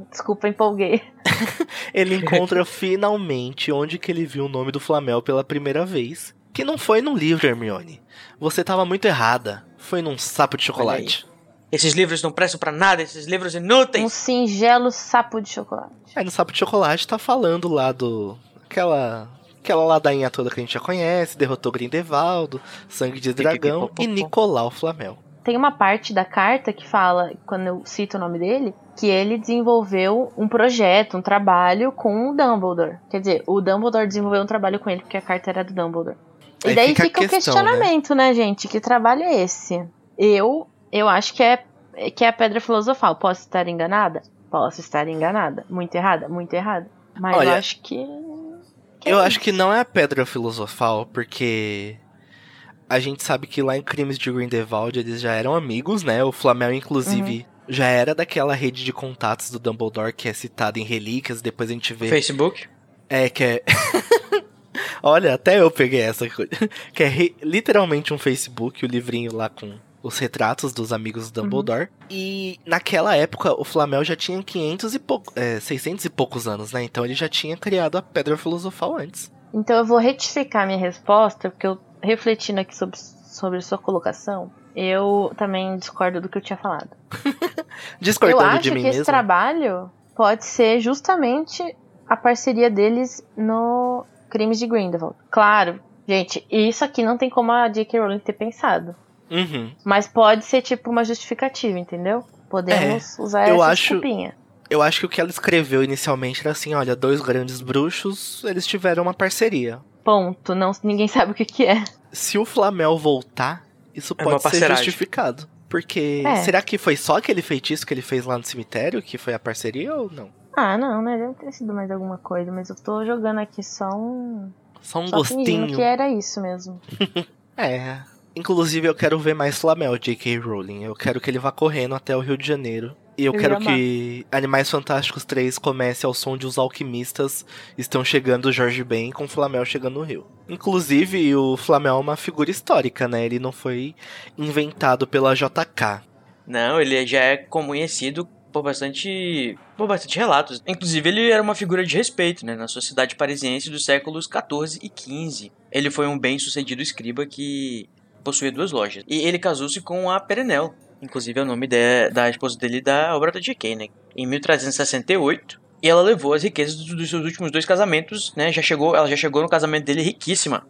Speaker 2: Desculpa, empolguei.
Speaker 1: Ele encontra finalmente onde que ele viu o nome do Flamel pela primeira vez. Que não foi num livro, Hermione. Você tava muito errada. Foi num sapo de chocolate.
Speaker 3: Esses livros não prestam pra nada, esses livros
Speaker 2: Um
Speaker 3: inúteis.
Speaker 2: singelo sapo de chocolate.
Speaker 1: Aí no sapo de chocolate tá falando lá do. aquela. aquela ladainha toda que a gente já conhece, derrotou Grindelwaldo, sangue de dragão e. Nicolau Flamel.
Speaker 2: Tem uma parte da carta que fala, quando eu cito o nome dele, que ele desenvolveu um projeto, um trabalho com o Dumbledore. Quer dizer, o Dumbledore desenvolveu um trabalho com ele porque a carta era do Dumbledore. E
Speaker 1: Aí
Speaker 2: daí
Speaker 1: fica
Speaker 2: fica, o
Speaker 1: questão,
Speaker 2: questionamento, né? gente? Que trabalho é esse? Eu, eu acho que é, que é a pedra filosofal. Posso estar enganada? Posso estar enganada. Muito errada? Muito errada. Mas
Speaker 1: Olha,
Speaker 2: eu acho que. que
Speaker 1: Eu
Speaker 2: é
Speaker 1: acho que não é a pedra filosofal, porque a gente sabe que lá em Crimes de Grindelwald eles já eram amigos, né? O Flamel, inclusive, já era daquela rede de contatos do Dumbledore que é citada em Relíquias, depois a gente vê.
Speaker 3: Facebook.
Speaker 1: É, que é. Olha, até eu peguei essa coisa. Que é re- literalmente um Facebook, o livrinho lá com os retratos dos amigos do Dumbledore. E naquela época o Flamel já tinha 500 e pouco, é, 600 e poucos anos, né? Então ele já tinha criado a Pedra Filosofal antes.
Speaker 2: Então eu vou retificar minha resposta, porque eu refletindo aqui sobre, sobre sua colocação, eu também discordo do que eu tinha falado.
Speaker 1: Discordando
Speaker 2: eu acho
Speaker 1: de mim
Speaker 2: que esse trabalho pode ser justamente a parceria deles no Crimes de Grindelwald. Claro, gente, isso aqui não tem como a J.K. Rowling ter pensado.
Speaker 1: Uhum.
Speaker 2: Mas pode ser tipo uma justificativa, entendeu? Podemos usar
Speaker 1: É, eu
Speaker 2: essa
Speaker 1: acho-
Speaker 2: desculpinha.
Speaker 1: Eu acho que o que ela escreveu inicialmente era assim, olha, dois grandes bruxos, eles tiveram uma parceria.
Speaker 2: Ponto. Não, ninguém sabe o que, que é.
Speaker 1: Se o Flamel voltar, isso
Speaker 3: É
Speaker 1: pode ser justificado. Porque
Speaker 2: É.
Speaker 1: será que foi só aquele feitiço que ele fez lá no cemitério que foi a parceria ou não?
Speaker 2: Ah, não, né? Deve ter sido mais alguma coisa, mas eu tô jogando aqui só um.
Speaker 1: Só um
Speaker 2: só
Speaker 1: gostinho.
Speaker 2: que era isso mesmo.
Speaker 1: É. Inclusive, eu quero ver mais Flamel, J.K. Rowling. Eu quero que ele vá correndo até o Rio de Janeiro. E eu
Speaker 2: Eu
Speaker 1: quero que Animais Fantásticos 3 comece ao som de Os Alquimistas estão chegando Jorge Ben com Flamel chegando no Rio. Inclusive, o Flamel é uma figura histórica, né? Ele não foi inventado pela JK.
Speaker 3: Não, ele já é conhecido por bastante por bastante relatos. Inclusive, ele era uma figura de respeito, né, na sociedade parisiense dos séculos 14 e 15. Ele foi um bem-sucedido escriba que possuía duas lojas. E ele casou-se com a Perenelle. Inclusive, é o nome de- da esposa dele da obra da J.K., né? Em 1368. E ela levou as riquezas do- dos seus últimos dois casamentos, né? Já chegou, ela já chegou no casamento dele riquíssima.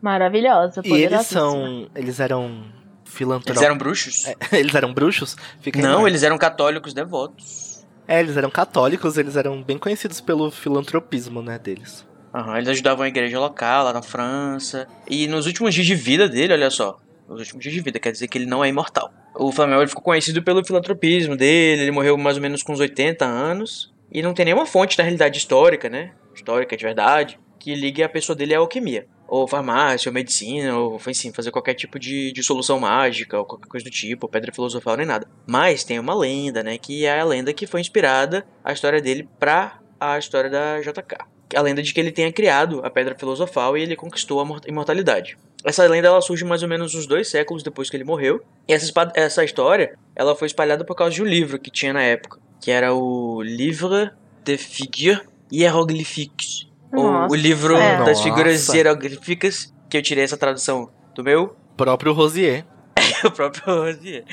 Speaker 2: Maravilhosa,
Speaker 1: E eles são. Eles eram
Speaker 3: Eles
Speaker 1: filantrópicos.
Speaker 3: eram bruxos?
Speaker 1: eles eram bruxos? Fica aí
Speaker 3: Não, eles eram católicos devotos.
Speaker 1: É, eles eram católicos, eles eram bem conhecidos pelo filantropismo, né, deles.
Speaker 3: Aham, eles ajudavam a igreja local lá na França. E nos últimos dias de vida dele, olha só. Nos últimos dias de vida, quer dizer que ele não é imortal. O Flamel ele ficou conhecido pelo filantropismo dele, ele morreu mais ou menos com uns 80 anos. E não tem nenhuma fonte da realidade histórica, né? Histórica de verdade, que ligue a pessoa dele à alquimia. Ou farmácia, ou medicina, ou enfim, fazer qualquer tipo de, de solução mágica, ou qualquer coisa do tipo, pedra filosofal, nem nada. Mas tem uma lenda, né? Que é a lenda que foi inspirada a história dele pra a história da JK a lenda de que ele tenha criado a Pedra Filosofal e ele conquistou a mor- imortalidade. Essa lenda ela surge mais ou menos uns dois séculos depois que ele morreu. E essa, essa história ela foi espalhada por causa de um livro que tinha na época, que era o Livre de Figures Hieroglyphiques.
Speaker 2: Nossa,
Speaker 3: o livro
Speaker 2: é.
Speaker 3: das
Speaker 1: Nossa.
Speaker 3: figuras hieroglíficas, que eu tirei essa tradução do meu
Speaker 1: Próprio Rosier.
Speaker 3: o próprio Rosier,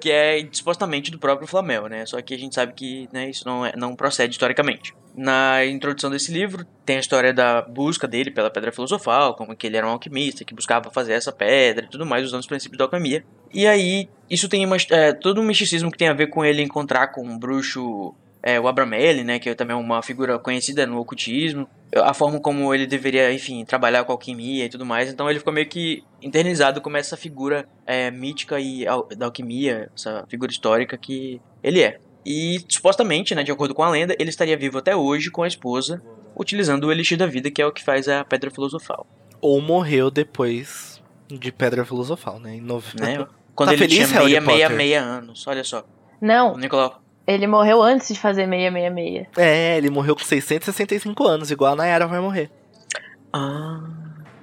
Speaker 3: que é supostamente do próprio Flamel, né? Só que a gente sabe que né, isso não, é, não procede historicamente. Na introdução desse livro tem a história da busca dele pela pedra filosofal, como que ele era um alquimista que buscava fazer essa pedra e tudo mais usando os princípios da alquimia. E aí isso tem uma, é, todo um misticismo que tem a ver com ele encontrar com um bruxo é, o Abramelli, né, que também é uma figura conhecida no ocultismo, a forma como ele deveria, enfim, trabalhar com alquimia e tudo mais, então ele ficou meio que internizado como essa figura é, mítica e da alquimia, essa figura histórica que ele é. E supostamente, né, de acordo com a lenda, ele estaria vivo até hoje com a esposa, utilizando o Elixir da Vida, que é o que faz a Pedra Filosofal,
Speaker 1: Ou morreu depois de Pedra Filosofal, né? Em nove...
Speaker 3: né? Quando
Speaker 1: Tá
Speaker 3: ele
Speaker 1: feliz,
Speaker 3: tinha
Speaker 1: Harry
Speaker 3: meia, meia,
Speaker 1: Potter?
Speaker 3: meia anos, olha só.
Speaker 2: Não,
Speaker 3: O Nicolau...
Speaker 2: ele morreu antes de fazer 666.
Speaker 1: É, ele morreu com 665 anos, igual a Nayara vai morrer.
Speaker 3: Ah,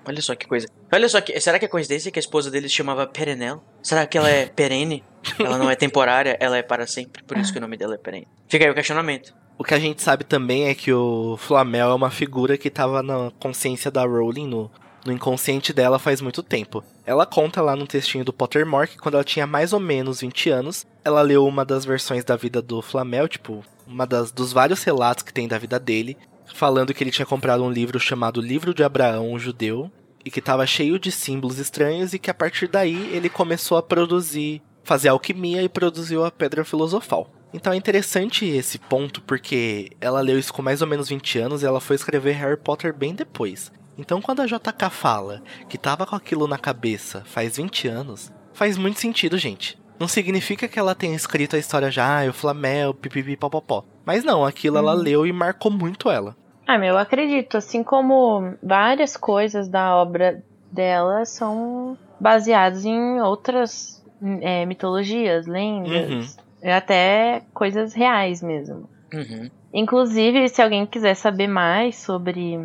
Speaker 3: olha só que coisa. Olha só que. Será que é coincidência que a esposa dele se chamava Perenelle? Será que ela é perene? Ela não é temporária, ela é para sempre, por isso que o nome dela é perene. Fica aí o questionamento.
Speaker 1: O que a gente sabe também é que o Flamel é uma figura que tava na consciência da Rowling, no, no inconsciente dela faz muito tempo. Ela conta lá no textinho do Pottermore que quando ela tinha mais ou menos 20 anos, ela leu uma das versões da vida do Flamel, tipo, uma das, dos vários relatos que tem da vida dele, falando que ele tinha comprado um livro chamado Livro de Abraão, um judeu, e que estava cheio de símbolos estranhos e que a partir daí ele começou a produzir, fazer alquimia e produziu a Pedra Filosofal. Então é interessante esse ponto porque ela leu isso com mais ou menos 20 anos e ela foi escrever Harry Potter bem depois. Então quando a JK fala que tava com aquilo na cabeça faz 20 anos, faz muito sentido, gente. Não significa que ela tenha escrito a história já, ah, o Flamel, pipipi, popopó. Mas não, aquilo ela leu e marcou muito ela.
Speaker 2: Ah, meu, eu acredito. Assim como várias coisas da obra dela são baseadas em outras é, mitologias, lendas, até coisas reais mesmo.
Speaker 3: Uhum.
Speaker 2: Inclusive, se alguém quiser saber mais sobre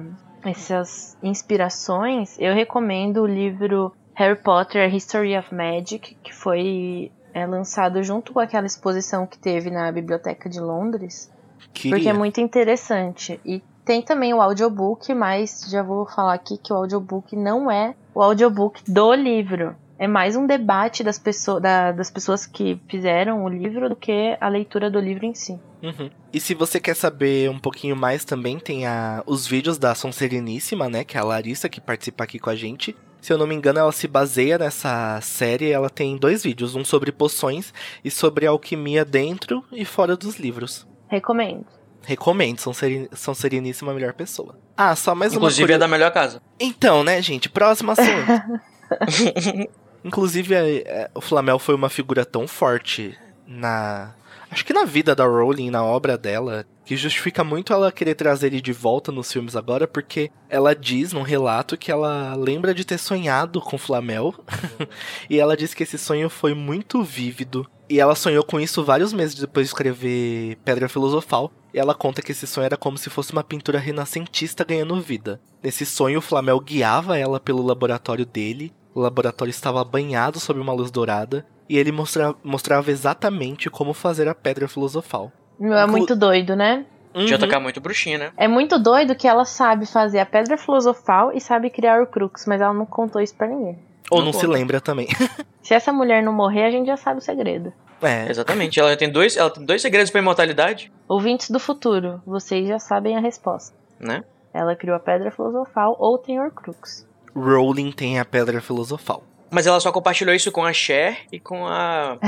Speaker 2: essas inspirações, eu recomendo o livro Harry Potter A History of Magic, que foi é, lançado junto com aquela exposição que teve na Biblioteca de Londres.
Speaker 1: Queria.
Speaker 2: Porque é muito interessante. E tem também o audiobook, mas já vou falar aqui que o audiobook não é o audiobook do livro. é mais um debate das, pessoas, da, das pessoas que fizeram o livro do que a leitura do livro em si.
Speaker 1: Uhum. E se você quer saber um pouquinho mais também, tem a, os vídeos da Sonsereníssima, né? Que é a Larissa que participa aqui com a gente. Se eu não me engano, ela se baseia nessa série. Ela tem dois vídeos, um sobre poções e sobre alquimia dentro e fora dos livros.
Speaker 2: Recomendo.
Speaker 1: Recomendo, são, sereníssima a melhor pessoa. Ah, só mais
Speaker 3: Inclusive
Speaker 1: uma
Speaker 3: é
Speaker 1: coisa.
Speaker 3: da melhor casa.
Speaker 1: Então, né, gente? Próximo assunto. Inclusive, é, é, o Flamel foi uma figura tão forte na. Acho que na vida da Rowling, na obra dela, que justifica muito ela querer trazer ele de volta nos filmes agora, porque ela diz num relato que ela lembra de ter sonhado com Flamel. e ela diz que esse sonho foi muito vívido. E ela sonhou com isso vários meses depois de escrever Pedra Filosofal. E ela conta que esse sonho era como se fosse uma pintura renascentista ganhando vida. Nesse sonho, o Flamel guiava ela pelo laboratório dele. O laboratório estava banhado sob uma luz dourada. E ele mostra mostrava exatamente como fazer a Pedra Filosofal.
Speaker 2: Meu, é muito doido, né?
Speaker 3: Já
Speaker 1: Uhum.
Speaker 3: tocar muito bruxinha, né?
Speaker 2: É muito doido que ela sabe fazer a pedra filosofal e sabe criar o Crux, mas ela não contou isso pra ninguém.
Speaker 1: Ou
Speaker 3: Não
Speaker 1: não se lembra também.
Speaker 2: Se essa mulher não morrer, a gente já sabe o segredo.
Speaker 1: É.
Speaker 3: Exatamente. Ela tem dois, ela tem dois segredos pra imortalidade,
Speaker 2: Ouvintes do futuro, vocês já sabem a resposta.
Speaker 3: né?
Speaker 2: Ela criou a pedra filosofal ou tem Horcrux.
Speaker 1: Rowling tem a Pedra Filosofal.
Speaker 3: Mas ela só compartilhou isso com a Cher e com a.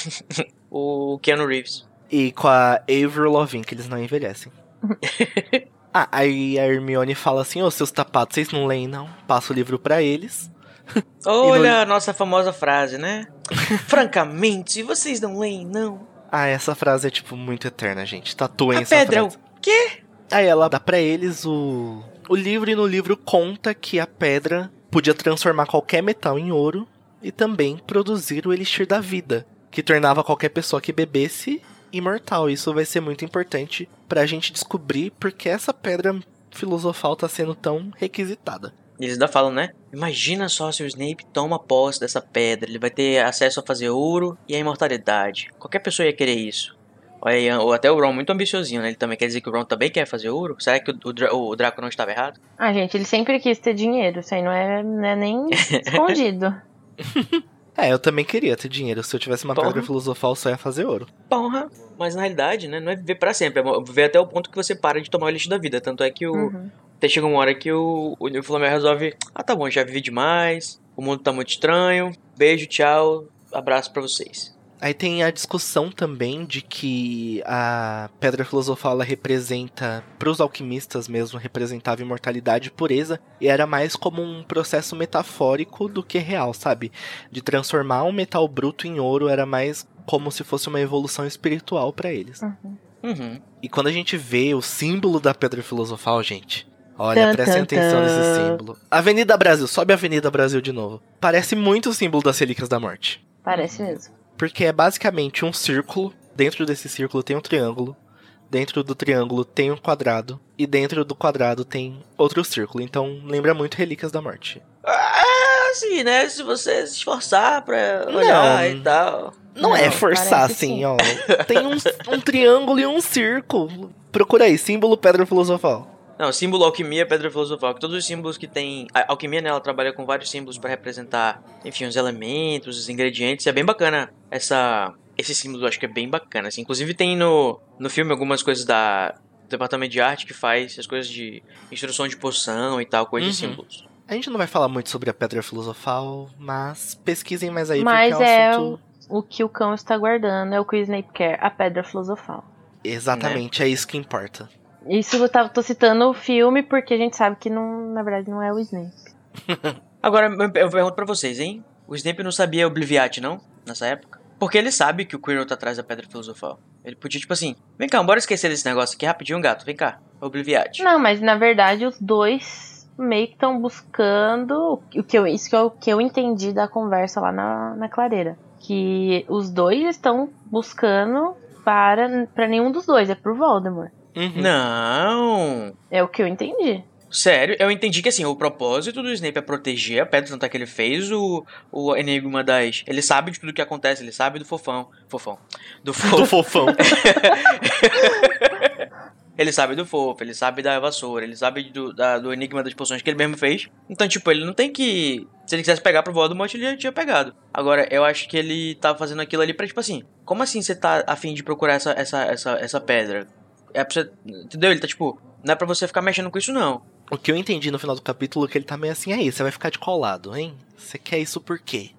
Speaker 3: o Keanu Reeves.
Speaker 1: E com a Avril Lavigne, que eles não envelhecem. ah, aí a Hermione fala assim, ô seus tapados, vocês não leem não? Passa o livro pra eles.
Speaker 3: Olha a nossa famosa frase, né? Francamente, vocês não leem, não?
Speaker 1: Ah, essa frase é tipo muito eterna, gente. Tatuem
Speaker 3: A
Speaker 1: essa
Speaker 3: pedra é o
Speaker 1: frase.
Speaker 3: quê?
Speaker 1: Aí ela dá pra eles o... o livro e no livro conta que a pedra podia transformar qualquer metal em ouro e também produzir o elixir da vida, que tornava qualquer pessoa que bebesse imortal. Isso vai ser muito importante pra gente descobrir por que essa pedra filosofal tá sendo tão requisitada.
Speaker 3: Eles ainda falam, né? Imagina só se o Snape toma posse dessa pedra. Ele vai ter acesso a fazer ouro e a imortalidade. Qualquer pessoa ia querer isso. Olha aí, ou até o Ron muito ambiciosinho, né? Ele também quer dizer que o Ron também quer fazer ouro? Será que o, o, Dra- o Draco não estava errado?
Speaker 2: Ah, gente, ele sempre quis ter dinheiro. Isso aí não é, não é nem escondido.
Speaker 1: É, eu também queria ter dinheiro. Se eu tivesse uma
Speaker 3: Porra.
Speaker 1: pedra filosofal, eu só ia fazer ouro.
Speaker 3: Porra! Mas na realidade, né? Não é viver pra sempre. É viver até o ponto que você para de tomar o lixo da vida. Tanto é que o.
Speaker 2: Uhum.
Speaker 3: Até chega uma hora que o, o, Flamengo resolve. Ah, tá bom, já vivi demais. O mundo tá muito estranho. Beijo, tchau. Abraço pra vocês.
Speaker 1: Aí tem a discussão também de que a pedra filosofal ela representa, para os alquimistas mesmo, representava imortalidade e pureza, e era mais como um processo metafórico do que real, sabe? De transformar um metal bruto em ouro era mais como se fosse uma evolução espiritual para eles.
Speaker 2: Uhum.
Speaker 3: Uhum.
Speaker 1: E quando a gente vê o símbolo da pedra filosofal, gente, olha,
Speaker 2: Tan,
Speaker 1: prestem
Speaker 2: tan,
Speaker 1: atenção
Speaker 2: tan.
Speaker 1: nesse símbolo. Avenida Brasil, sobe a Avenida Brasil de novo. Parece muito o símbolo das Relíquias da Morte.
Speaker 2: Parece mesmo.
Speaker 1: Porque é basicamente um círculo. Dentro desse círculo tem um triângulo. Dentro do triângulo tem um quadrado. E dentro do quadrado tem outro círculo. Então lembra muito Relíquias da Morte.
Speaker 3: Ah, assim, né? Se você se esforçar pra olhar
Speaker 1: Não.
Speaker 3: e tal.
Speaker 1: Não,
Speaker 2: Não,
Speaker 1: é forçar assim,
Speaker 2: sim.
Speaker 1: ó. Tem um, um triângulo e um círculo. Procura aí, símbolo pedra filosofal.
Speaker 3: Não, símbolo alquimia, pedra filosofal. Que todos os símbolos que tem. A alquimia, né? Ela trabalha com vários símbolos pra representar, enfim, os elementos, os ingredientes. É bem bacana essa. Esse símbolo eu acho que é bem bacana. Assim. Inclusive tem no, no filme algumas coisas da. do Departamento de arte que faz as coisas de instrução de poção e tal, coisa de
Speaker 1: Uhum.
Speaker 3: símbolos.
Speaker 1: A gente não vai falar muito sobre a pedra filosofal, mas pesquisem mais aí,
Speaker 2: Mas
Speaker 1: porque é um
Speaker 2: é
Speaker 1: assunto...
Speaker 2: O que o cão está guardando é o que o Snape quer, a pedra filosofal.
Speaker 1: Exatamente, é isso que importa.
Speaker 2: Isso eu tava- tô citando o filme porque a gente sabe que não, na verdade não é o Snape.
Speaker 3: Agora, eu pergunto pra vocês, hein? O Snape não sabia Obliviate, não? Nessa época? Porque ele sabe que o Quirrell tá atrás da Pedra Filosofal. Ele podia, tipo assim, vem cá, bora esquecer desse negócio aqui rapidinho, gato. Vem cá, Obliviate.
Speaker 2: Não, mas na verdade os dois meio que estão buscando o que eu, isso que eu, que eu entendi da conversa lá na, na clareira. Que os dois estão buscando para, para nenhum dos dois, é pro Voldemort.
Speaker 1: Uhum.
Speaker 3: Não!
Speaker 2: É o que eu entendi.
Speaker 3: Sério, eu entendi que assim, o propósito do Snape é proteger a pedra, tanto é que ele fez o, o enigma das. Ele sabe de tudo que acontece, ele sabe do fofão. Fofão. Do
Speaker 1: Do
Speaker 3: fofo.
Speaker 1: fofão.
Speaker 3: ele sabe do fofo, ele sabe da vassoura, ele sabe do, da- do enigma das poções que ele mesmo fez. Então, tipo, ele não tem que Se ele quisesse pegar pro Voldemort, ele já tinha pegado. Agora, eu acho que ele tava fazendo aquilo ali pra, tipo assim, como assim você tá afim de procurar essa, essa, essa, essa pedra? É pra você. Entendeu? Ele tá tipo, não é pra você ficar mexendo com isso, não.
Speaker 1: O que eu entendi no final do capítulo é que ele tá meio assim, aí, você vai ficar de qual lado, hein? Você quer isso por quê?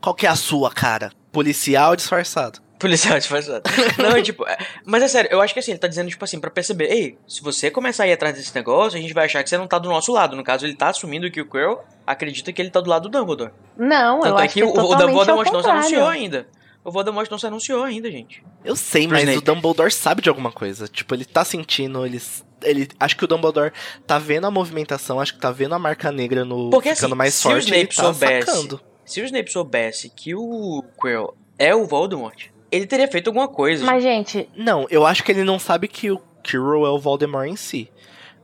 Speaker 1: Qual que é a sua, cara? Policial disfarçado.
Speaker 3: Policial disfarçado. Não, é tipo. é- mas é sério, eu acho que assim, ele tá dizendo, tipo assim, pra perceber, ei, se você começar a ir atrás desse negócio, a gente vai achar que você não tá do nosso lado. No caso, ele tá assumindo que o Quirrell acredita que ele tá do lado do Dumbledore.
Speaker 2: Não, eu
Speaker 3: Tanto é
Speaker 2: acho
Speaker 3: que,
Speaker 2: que é
Speaker 3: o, o
Speaker 2: ao
Speaker 3: não se anunciou ainda. O Voldemort não se anunciou ainda, gente.
Speaker 1: Eu sei, mas
Speaker 3: Snape.
Speaker 1: o Dumbledore sabe de alguma coisa. Tipo, ele tá sentindo, ele. ele acho que o Dumbledore tá vendo a movimentação, acho que tá vendo a marca negra no
Speaker 3: Porque,
Speaker 1: ficando
Speaker 3: assim,
Speaker 1: mais
Speaker 3: se o
Speaker 1: forte, ele
Speaker 3: Snape
Speaker 1: tá
Speaker 3: soubesse-
Speaker 1: sacando.
Speaker 3: Se o Snape soubesse que o Quirrell é o Voldemort, ele teria feito alguma coisa.
Speaker 2: Mas, gente,
Speaker 1: Não, eu acho que ele não sabe que o Quirrell é o Voldemort em si.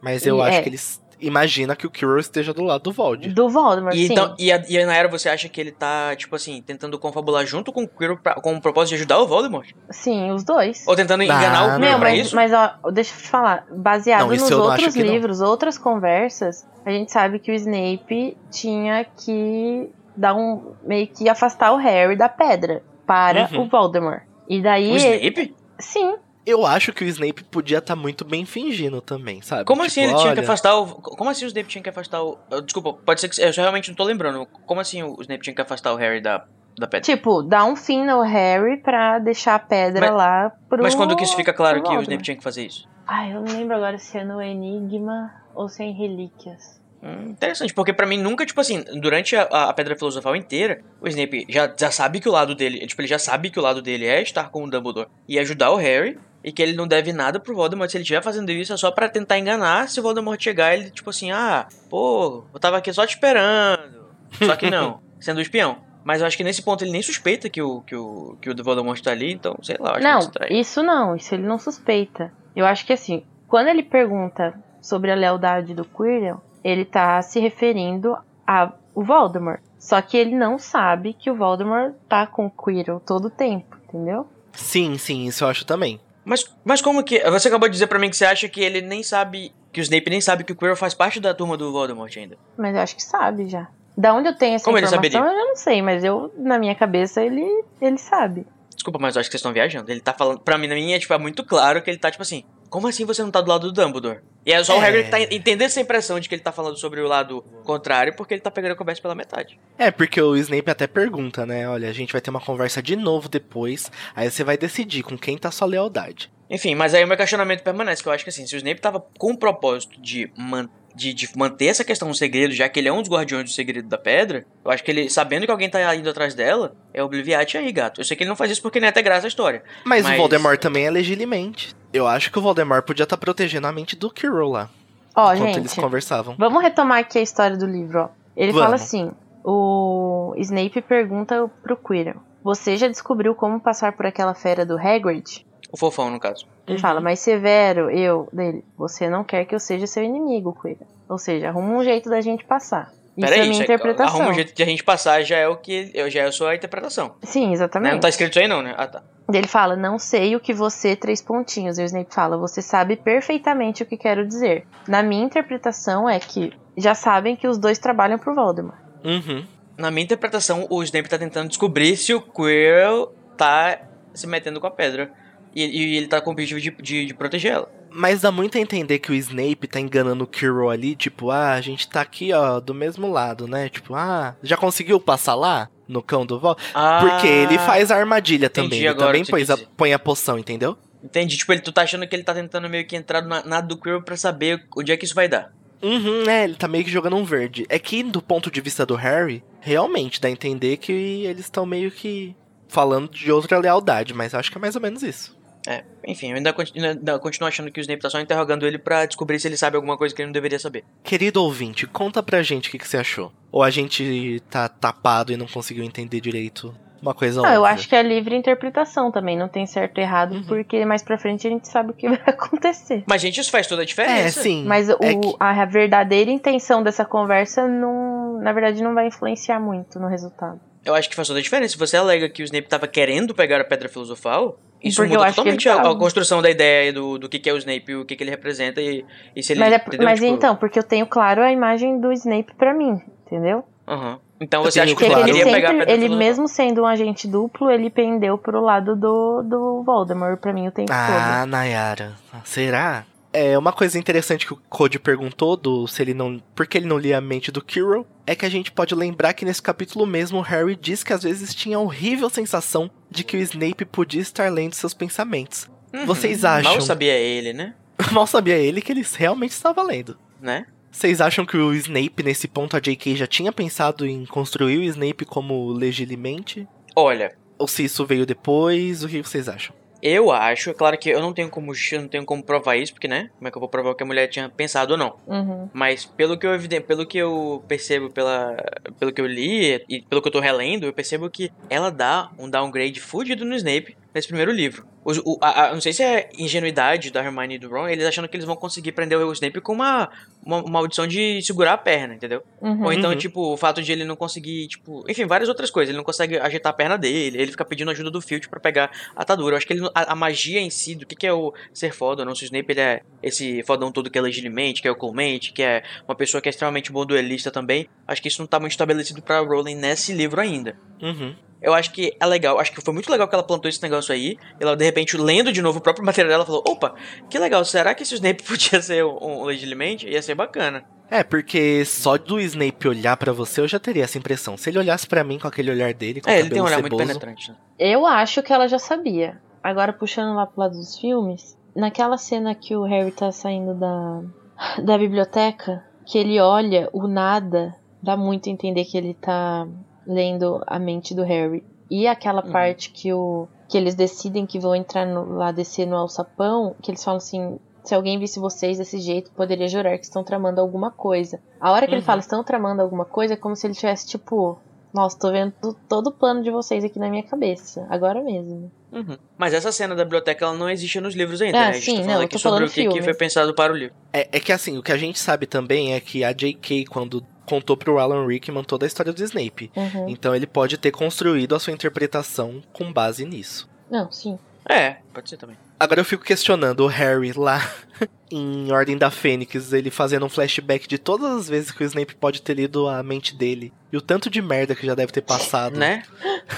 Speaker 1: Mas eu
Speaker 2: E
Speaker 1: acho
Speaker 2: é.
Speaker 1: que ele s- imagina que o Quirrell esteja do lado do Vold.
Speaker 2: do Voldemort,
Speaker 3: E,
Speaker 2: sim.
Speaker 3: então, e, a, e a Nayara, você acha que ele tá, tipo assim, tentando confabular junto com o Quirrell pra- com o propósito de ajudar o Voldemort?
Speaker 2: Sim, os dois.
Speaker 3: Ou tentando enganar
Speaker 1: Ah,
Speaker 3: o
Speaker 1: não,
Speaker 3: Quirrell
Speaker 2: Meu,
Speaker 3: pra
Speaker 2: mas,
Speaker 3: isso?
Speaker 2: mas ó, deixa eu te falar. Baseado
Speaker 1: Não,
Speaker 2: nos
Speaker 1: não
Speaker 2: outros
Speaker 1: não.
Speaker 2: livros, outras conversas, a gente sabe que o Snape tinha que dar um. meio que afastar o Harry da pedra para
Speaker 1: Uhum.
Speaker 2: o Voldemort. E daí.
Speaker 3: O Snape?
Speaker 2: Sim.
Speaker 1: Eu acho que o Snape podia estar muito bem fingindo também, sabe?
Speaker 3: Como
Speaker 1: Tipo,
Speaker 3: assim ele tinha que
Speaker 1: olha,
Speaker 3: afastar o. Como assim o Snape tinha que afastar o. uh, Desculpa, pode ser que. Eu realmente não tô lembrando. Como assim o Snape tinha que afastar o Harry da, da pedra?
Speaker 2: Tipo, dar um fim no Harry pra deixar a pedra
Speaker 3: Mas-
Speaker 2: lá pro.
Speaker 3: Mas quando que isso fica claro que o. Snape tinha que fazer isso?
Speaker 2: Ai, eu não lembro agora se é no Enigma ou se é em Relíquias.
Speaker 3: Hum, interessante, porque pra mim nunca, tipo assim, durante a, a Pedra Filosofal inteira, o Snape já, já sabe que o lado dele, tipo, ele já sabe que o lado dele é estar com o Dumbledore e ajudar o Harry, e que ele não deve nada pro Voldemort, se ele estiver fazendo isso é só pra tentar enganar, se o Voldemort chegar, ele, tipo assim, ah, pô, eu tava aqui só te esperando. Só que não, sendo o espião. Mas eu acho que nesse ponto ele nem suspeita que o, que o, que o Voldemort tá ali, então, sei lá, eu acho
Speaker 2: Não, isso não, isso ele não suspeita. Eu acho que assim, quando ele pergunta sobre a lealdade do Quirrell, ele tá se referindo a o Voldemort. Só que ele não sabe que o Voldemort tá com o Quirrell todo o tempo, entendeu?
Speaker 1: Sim, sim, isso eu acho também.
Speaker 3: Mas, mas como que. Você acabou de dizer pra mim que você acha que ele nem sabe. Que o Snape nem sabe que o Quirrell faz parte da turma do Voldemort ainda.
Speaker 2: Mas eu acho que sabe já. Da onde eu tenho essa
Speaker 3: Como
Speaker 2: informação, eu não sei, mas eu, na minha cabeça, ele, ele sabe.
Speaker 3: Desculpa, mas eu acho que vocês estão viajando. Ele tá falando. Pra mim, na minha, tipo, é muito claro que ele tá, tipo assim. Como assim você não tá do lado do Dumbledore? E é só o
Speaker 1: É.
Speaker 3: Harry que tá entendendo essa impressão de que ele tá falando sobre o lado contrário, porque ele tá pegando a conversa pela metade.
Speaker 1: É, porque o Snape até pergunta, né? Olha, a gente vai ter uma conversa de novo depois, aí você vai decidir com quem tá sua lealdade.
Speaker 3: Enfim, mas aí o meu questionamento permanece, que eu acho que assim, se o Snape tava com o propósito de, man de, de manter essa questão um segredo, já que ele é um dos guardiões do segredo da pedra, eu acho que ele, sabendo que alguém tá indo atrás dela, é obliviate aí, gato. Eu sei que ele não faz isso porque nem é até graça a história.
Speaker 1: Mas,
Speaker 3: Mas-
Speaker 1: o Voldemort também é legilimente. Eu acho que o Voldemort podia estar protegendo a mente do Quirrell lá,
Speaker 2: Ó,
Speaker 1: enquanto
Speaker 2: gente,
Speaker 1: eles conversavam.
Speaker 2: vamos retomar aqui a história do livro, ó. Ele
Speaker 1: Vamos.
Speaker 2: fala assim: o Snape pergunta pro Quirrell: Você já descobriu como passar por aquela fera do Hagrid?
Speaker 3: O fofão, no caso.
Speaker 2: Ele
Speaker 1: Uhum.
Speaker 2: fala, mas Severo, eu, dele, você não quer que eu seja seu inimigo, Quirrell. Ou seja, arruma um jeito da gente passar. Isso
Speaker 3: Peraí,
Speaker 2: é minha
Speaker 3: isso
Speaker 2: interpretação.
Speaker 3: Arruma um jeito de a gente passar, já é o que. Já é a sua interpretação.
Speaker 2: Sim,
Speaker 3: Né?
Speaker 2: exatamente.
Speaker 3: Não tá escrito isso aí, não, né? Ah, tá.
Speaker 2: Ele fala, não sei o que você, três pontinhos. E o Snape fala, você sabe perfeitamente o que quero dizer. Na minha interpretação é que já sabem que os dois trabalham pro Voldemort.
Speaker 1: Uhum.
Speaker 3: Na minha interpretação, o Snape tá tentando descobrir se o Quirrell tá se metendo com a pedra. E, e ele tá com o objetivo de, de, de proteger ela.
Speaker 1: Mas dá muito a entender que o Snape tá enganando o Quirrell ali, tipo, ah, a gente tá aqui, ó, do mesmo lado, né? Tipo, ah, já conseguiu passar lá? No cão do Vol?
Speaker 3: Ah,
Speaker 1: Porque ele faz a armadilha também. Ele também põe a, põe a poção, entendeu?
Speaker 3: Entendi. Tipo, ele, tu tá achando que ele tá tentando meio que entrar na, na do Quirrell pra saber onde é que isso vai dar.
Speaker 1: Uhum, é, ele tá meio que jogando um verde. É que do ponto de vista do Harry, realmente dá a entender que eles estão meio que falando de outra lealdade, mas acho que é mais ou menos isso.
Speaker 3: É, enfim, eu ainda, continu- ainda continuo achando que o Snape tá só interrogando ele pra descobrir se ele sabe alguma coisa que ele não deveria saber.
Speaker 1: Querido ouvinte, conta pra gente o que, que você achou. Ou a gente tá tapado e não conseguiu entender direito uma coisa ou
Speaker 2: Não, eu
Speaker 1: outra.
Speaker 2: acho que é livre interpretação também, não tem certo e errado,
Speaker 1: Uhum.
Speaker 2: porque mais pra frente a gente sabe o que vai acontecer.
Speaker 3: Mas, gente, isso faz toda a
Speaker 1: É,
Speaker 3: diferença.
Speaker 1: sim.
Speaker 2: Mas
Speaker 1: é
Speaker 2: o,
Speaker 1: que-
Speaker 2: a verdadeira intenção dessa conversa, não, na verdade, não vai influenciar muito no resultado.
Speaker 3: Eu acho que faz toda a diferença. Se você alega que o Snape tava querendo pegar a Pedra Filosofal, isso
Speaker 2: Porque
Speaker 3: muda totalmente a, a construção da ideia do, do que, que é o Snape, o que, que ele representa e, e se ele.
Speaker 2: Mas, é,
Speaker 3: entendeu?
Speaker 2: mas
Speaker 3: Tipo,
Speaker 2: então, porque eu tenho claro a imagem do Snape pra mim, entendeu?
Speaker 3: aham. Então
Speaker 1: Eu
Speaker 3: você acha que ele
Speaker 1: claro.
Speaker 2: Ele,
Speaker 3: queria pegar a pedra
Speaker 2: ele
Speaker 3: filosofal?
Speaker 2: mesmo sendo um agente duplo, ele pendeu pro lado do, do Voldemort pra mim o tempo
Speaker 1: Ah, Nayara. Será? É, uma coisa interessante que o Cody perguntou do se ele não. Por que ele não lia a mente do Kirill? É que a gente pode lembrar que nesse capítulo mesmo o Harry diz que às vezes tinha a horrível sensação de que o Snape podia estar lendo seus pensamentos.
Speaker 3: Uhum.
Speaker 1: Vocês acham?
Speaker 3: Mal sabia ele, né?
Speaker 1: Mal sabia ele que ele realmente estava lendo.
Speaker 3: Né?
Speaker 1: Vocês acham que o Snape, nesse ponto, a J.K. já tinha pensado em construir o Snape como legilimente?
Speaker 3: Olha,
Speaker 1: Ou se isso veio depois? O que vocês acham?
Speaker 3: Eu acho, é claro que eu não tenho como eu não tenho como provar isso, porque né? Como é que eu vou provar o que a mulher tinha pensado ou não?
Speaker 2: Uhum.
Speaker 3: Mas pelo que eu eviden- pelo que eu percebo pela pelo que eu li e pelo que eu tô relendo, eu percebo que ela dá um downgrade fudido no Snape nesse primeiro livro. Os- o- a- a- não sei se é ingenuidade da Hermione e do Ron, eles achando que eles vão conseguir prender o Snape com uma, uma maldição de segurar a perna, entendeu?
Speaker 2: Uhum.
Speaker 3: Ou então,
Speaker 1: Uhum.
Speaker 3: tipo, o fato de ele não conseguir, tipo, enfim, várias outras coisas. Ele não consegue ajeitar a perna dele, ele fica pedindo ajuda do Filch pra pegar a atadura. Eu acho que ele, não- a, a magia em si, do que, que é o ser foda, ou não, se o Snape ele é esse fodão todo que é legilimamente, que é oculmente, que é uma pessoa que é extremamente bom duelista também. Acho que isso não tá muito estabelecido pra Rowling nesse livro ainda.
Speaker 1: Uhum.
Speaker 3: Eu acho que é legal, acho que foi muito legal que ela plantou esse negócio aí. Ela, de repente, lendo de novo o próprio material dela, falou: opa, que legal, será que esse Snape podia ser um, um legilimamente? Ia ser bacana.
Speaker 1: É, porque só do Snape olhar pra você eu já teria essa impressão. Se ele olhasse pra mim com aquele olhar dele, com o
Speaker 3: É, ele tem um olhar muito
Speaker 1: ceboso,
Speaker 3: penetrante, né?
Speaker 2: Eu acho que ela já sabia. Agora, puxando lá pro lado dos filmes, naquela cena que o Harry tá saindo da, da biblioteca, que ele olha o nada, dá muito a entender que ele tá lendo a mente do Harry. E aquela
Speaker 3: Uhum.
Speaker 2: parte que o que eles decidem que vão entrar no- lá descer no alçapão, que eles falam assim, se alguém visse vocês desse jeito, poderia jurar que estão tramando alguma coisa. A hora que ele
Speaker 3: Uhum.
Speaker 2: fala estão tramando alguma coisa, é como se ele tivesse tipo, nossa, tô vendo todo o plano de vocês aqui na minha cabeça, agora mesmo.
Speaker 3: Uhum. Mas essa cena da biblioteca ela não existe nos livros ainda,
Speaker 2: Ah,
Speaker 3: né? A gente
Speaker 2: sim,
Speaker 3: tá
Speaker 2: não,
Speaker 3: falando
Speaker 2: eu
Speaker 3: aqui sobre o que, que foi pensado para o livro.
Speaker 1: É, é que assim, o que a gente sabe também é que a J.K., quando contou pro Alan Rickman toda a história do Snape.
Speaker 2: Uhum.
Speaker 1: Então ele pode ter construído a sua interpretação com base nisso.
Speaker 2: Não, sim.
Speaker 3: É, pode ser também.
Speaker 1: Agora eu fico questionando o Harry lá em Ordem da Fênix, ele fazendo um flashback de todas as vezes que o Snape pode ter lido a mente dele. E o tanto de merda que já deve ter passado.
Speaker 3: Né?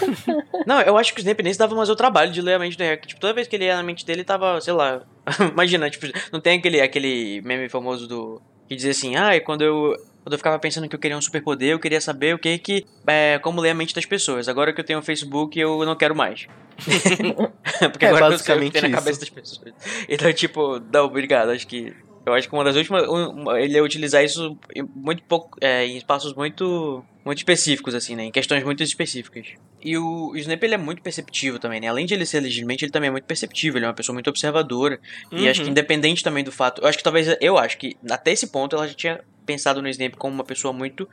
Speaker 3: não, eu acho que o Snape nem se dava mais o trabalho de ler a mente do Harry. Tipo, toda vez que ele ia na mente dele, tava, sei lá. imagina, tipo, não tem aquele, aquele meme famoso do. Que dizia assim, ah, e quando eu. Quando eu ficava pensando que eu queria um superpoder, eu queria saber o que que. É, como ler a mente das pessoas. Agora que eu tenho o Facebook, eu não quero mais. Porque
Speaker 1: É
Speaker 3: agora eu sei o que
Speaker 1: basicamente
Speaker 3: tem na cabeça das pessoas. Então, tipo, não, obrigado. Acho que. Eu acho que uma das últimas. ele ia utilizar isso em muito pouco. é, em espaços muito. Muito específicos, assim, né? Em questões muito específicas. E o, o Snape, ele é muito perceptivo também, né? Além de ele ser legitimamente, ele também é muito perceptivo. Ele é uma pessoa muito observadora. E acho que
Speaker 1: Uhum.
Speaker 3: independente também do fato. Eu acho que talvez. Eu acho que até esse ponto ela já tinha pensado no Snape como uma pessoa muito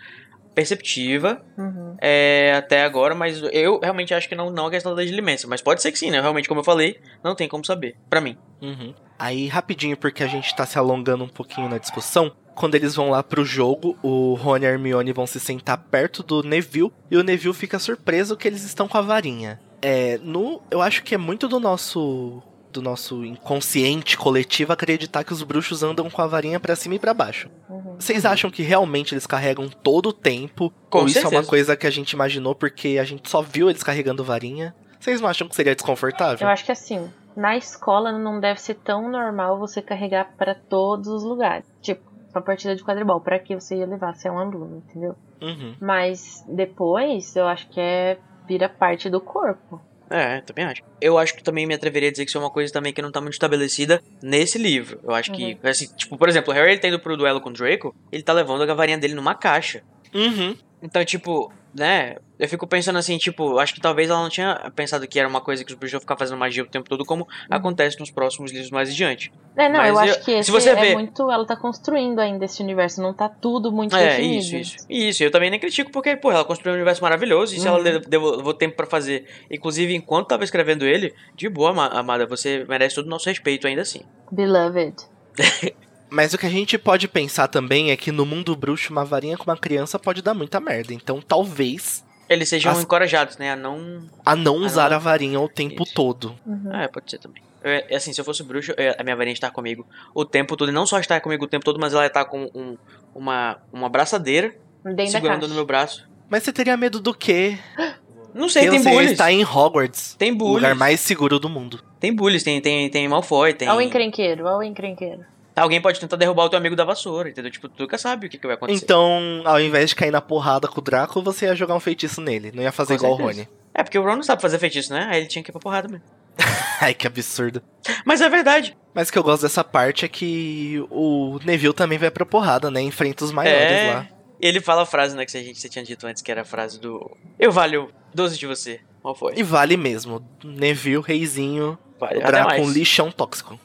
Speaker 3: perceptiva
Speaker 2: Uhum.
Speaker 3: é, até agora, mas eu realmente acho que não, não é questão da legilimência. Mas pode ser que sim, né? Realmente, como eu falei, não tem como saber. Pra mim.
Speaker 1: Uhum. Aí, rapidinho, porque a gente tá se alongando um pouquinho na discussão. Quando eles vão lá pro jogo, o Rony e a Hermione vão se sentar perto do Neville e o Neville fica surpreso que eles estão com a varinha. É, no, eu acho que é muito do nosso do nosso inconsciente coletivo acreditar que os bruxos andam com a varinha pra cima e pra baixo.
Speaker 2: Uhum.
Speaker 1: Vocês acham que realmente eles carregam todo o tempo?
Speaker 3: Com
Speaker 1: ou isso é uma
Speaker 3: certeza.
Speaker 1: coisa que a gente imaginou porque a gente só viu eles carregando varinha? Vocês não acham que seria desconfortável?
Speaker 2: Eu acho que assim, na escola não deve ser tão normal você carregar pra todos os lugares. Tipo, uma partida de quadribol, pra que você ia levar? Você é um aluno, entendeu?
Speaker 1: Uhum.
Speaker 2: Mas depois, eu acho que é vira parte do corpo.
Speaker 3: É, também acho. Eu acho que também me atreveria a dizer que isso é uma coisa também que não tá muito estabelecida nesse livro. Eu acho que, assim, tipo, por exemplo, o Harry ele tá indo pro duelo com o Draco, ele tá levando a varinha dele numa caixa.
Speaker 1: Uhum.
Speaker 3: Então, tipo, né? Eu fico pensando assim, tipo, acho que talvez ela não tinha pensado que era uma coisa que os bruxos iam ficar fazendo magia o tempo todo, como acontece nos próximos livros mais adiante.
Speaker 2: É, não,
Speaker 3: Mas
Speaker 2: eu acho que
Speaker 3: se
Speaker 2: esse
Speaker 3: você
Speaker 2: é
Speaker 3: vê-
Speaker 2: muito. Ela tá construindo ainda esse universo, não tá tudo muito
Speaker 3: É,
Speaker 2: definido.
Speaker 3: isso, isso. Isso, eu também nem critico porque, pô, ela construiu um universo maravilhoso e se ela
Speaker 2: Uhum.
Speaker 3: le- levou, tempo pra fazer, inclusive enquanto tava escrevendo ele, de boa, ama- amada, você merece todo o nosso respeito ainda assim.
Speaker 2: Beloved.
Speaker 1: Mas o que a gente pode pensar também é que no mundo bruxo, uma varinha com uma criança pode dar muita merda. Então talvez
Speaker 3: Eles sejam
Speaker 1: As-
Speaker 3: encorajados, né, a não...
Speaker 1: a não
Speaker 3: Ah,
Speaker 1: usar
Speaker 3: não.
Speaker 1: a varinha o tempo
Speaker 3: Isso.
Speaker 1: todo.
Speaker 2: Uhum.
Speaker 3: É, pode ser também. É, é assim, se eu fosse bruxo, é, a minha varinha estar comigo o tempo todo, e não só estar comigo o tempo todo, mas ela estar com um- uma, uma braçadeira
Speaker 2: Dentro
Speaker 3: segurando no meu braço.
Speaker 1: Mas você teria medo do quê?
Speaker 3: Não sei,
Speaker 1: Quem
Speaker 3: tem
Speaker 1: você
Speaker 3: bullies.
Speaker 1: está em Hogwarts,
Speaker 3: Tem
Speaker 1: o
Speaker 3: bullies.
Speaker 1: lugar mais seguro do mundo.
Speaker 3: Tem bullies, tem, tem, tem Malfoy, tem...
Speaker 2: Olha o encrenqueiro, olha o encrenqueiro.
Speaker 3: Alguém pode tentar derrubar o teu amigo da vassoura, entendeu? Tipo, tu nunca sabe o que, que vai acontecer.
Speaker 1: Então, ao invés de cair na porrada com o Draco, você ia jogar um feitiço nele. Não ia fazer
Speaker 3: Com
Speaker 1: igual o Rony.
Speaker 3: É, porque o Ron não sabe fazer feitiço, né? Aí ele tinha que ir pra porrada mesmo.
Speaker 1: Ai, que absurdo.
Speaker 3: Mas é verdade.
Speaker 1: Mas o que eu gosto dessa parte é que o Neville também vai pra porrada, né? Enfrenta os maiores
Speaker 3: é.
Speaker 1: lá.
Speaker 3: Ele fala a frase, né, que você, você tinha dito antes, que era a frase do... Eu valho 12 de você. Qual foi?
Speaker 1: E vale mesmo. Neville, reizinho,
Speaker 3: Vale,
Speaker 1: o Draco, um lixão tóxico.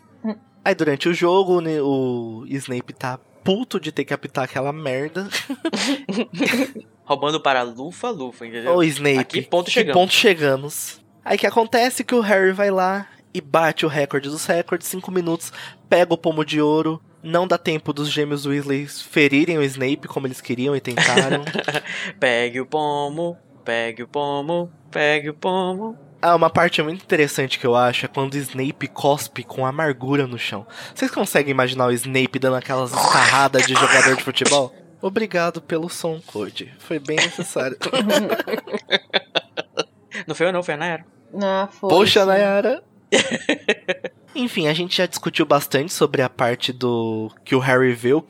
Speaker 1: Aí durante o jogo, né, o Snape tá puto de ter que apitar aquela merda.
Speaker 3: Roubando para lufa, lufa, entendeu?
Speaker 1: Ô Snape,
Speaker 3: A que ponto
Speaker 1: que
Speaker 3: chegamos?
Speaker 1: ponto chegamos? Aí que acontece que o Harry vai lá e bate o recorde dos recordes, 5 minutos, pega o pomo de ouro, não dá tempo dos gêmeos Weasley ferirem o Snape como eles queriam e tentaram.
Speaker 3: Pegue o pomo, pegue o pomo, pegue o pomo.
Speaker 1: Ah, uma parte muito interessante que eu acho é quando o Snape cospe com amargura no chão. Vocês conseguem imaginar o Snape dando aquelas escarradas de jogador de futebol? Obrigado pelo som, Code. Foi bem necessário.
Speaker 3: Não foi eu não, foi a Nayara.
Speaker 2: Ah, foi.
Speaker 1: Poxa,
Speaker 2: sim.
Speaker 1: Nayara. Enfim, a gente já discutiu bastante sobre a parte do que o Harry vê o.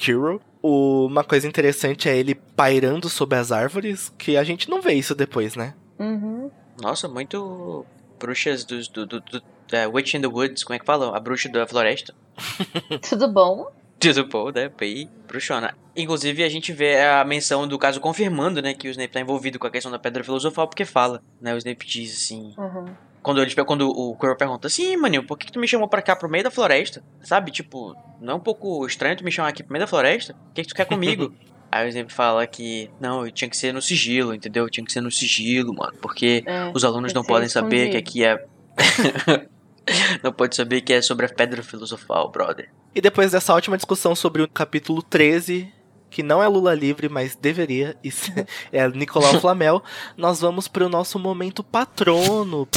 Speaker 1: O- Uma coisa interessante é ele pairando sobre as árvores, que a gente não vê isso depois, né?
Speaker 2: Uhum.
Speaker 3: Nossa, muito bruxas dos, do, do, do da Witch in the Woods, como é que fala? A bruxa da floresta.
Speaker 2: Tudo bom?
Speaker 3: Tudo bom, né? Bem bruxona. Inclusive, a gente vê a menção do caso confirmando, né, que o Snape tá envolvido com a questão da pedra filosofal, porque fala, né? O Snape diz assim.
Speaker 2: Uhum.
Speaker 3: Quando, eles, quando o Quirrell pergunta assim, maninho, por que, que tu me chamou pra cá pro meio da floresta? Sabe? Tipo, não é um pouco estranho tu me chamar aqui pro meio da floresta? O que, que tu quer comigo? Aí o Snape fala que, não, tinha que ser no sigilo, entendeu? Tinha que ser no sigilo, mano, porque
Speaker 2: É,
Speaker 3: os alunos não podem saber que aqui é. não pode saber que é sobre a pedra filosofal, brother.
Speaker 1: E depois dessa ótima discussão sobre o capítulo 13, que não é Lula livre, mas deveria, e é Nicolau Flamel, nós vamos pro nosso momento patrono.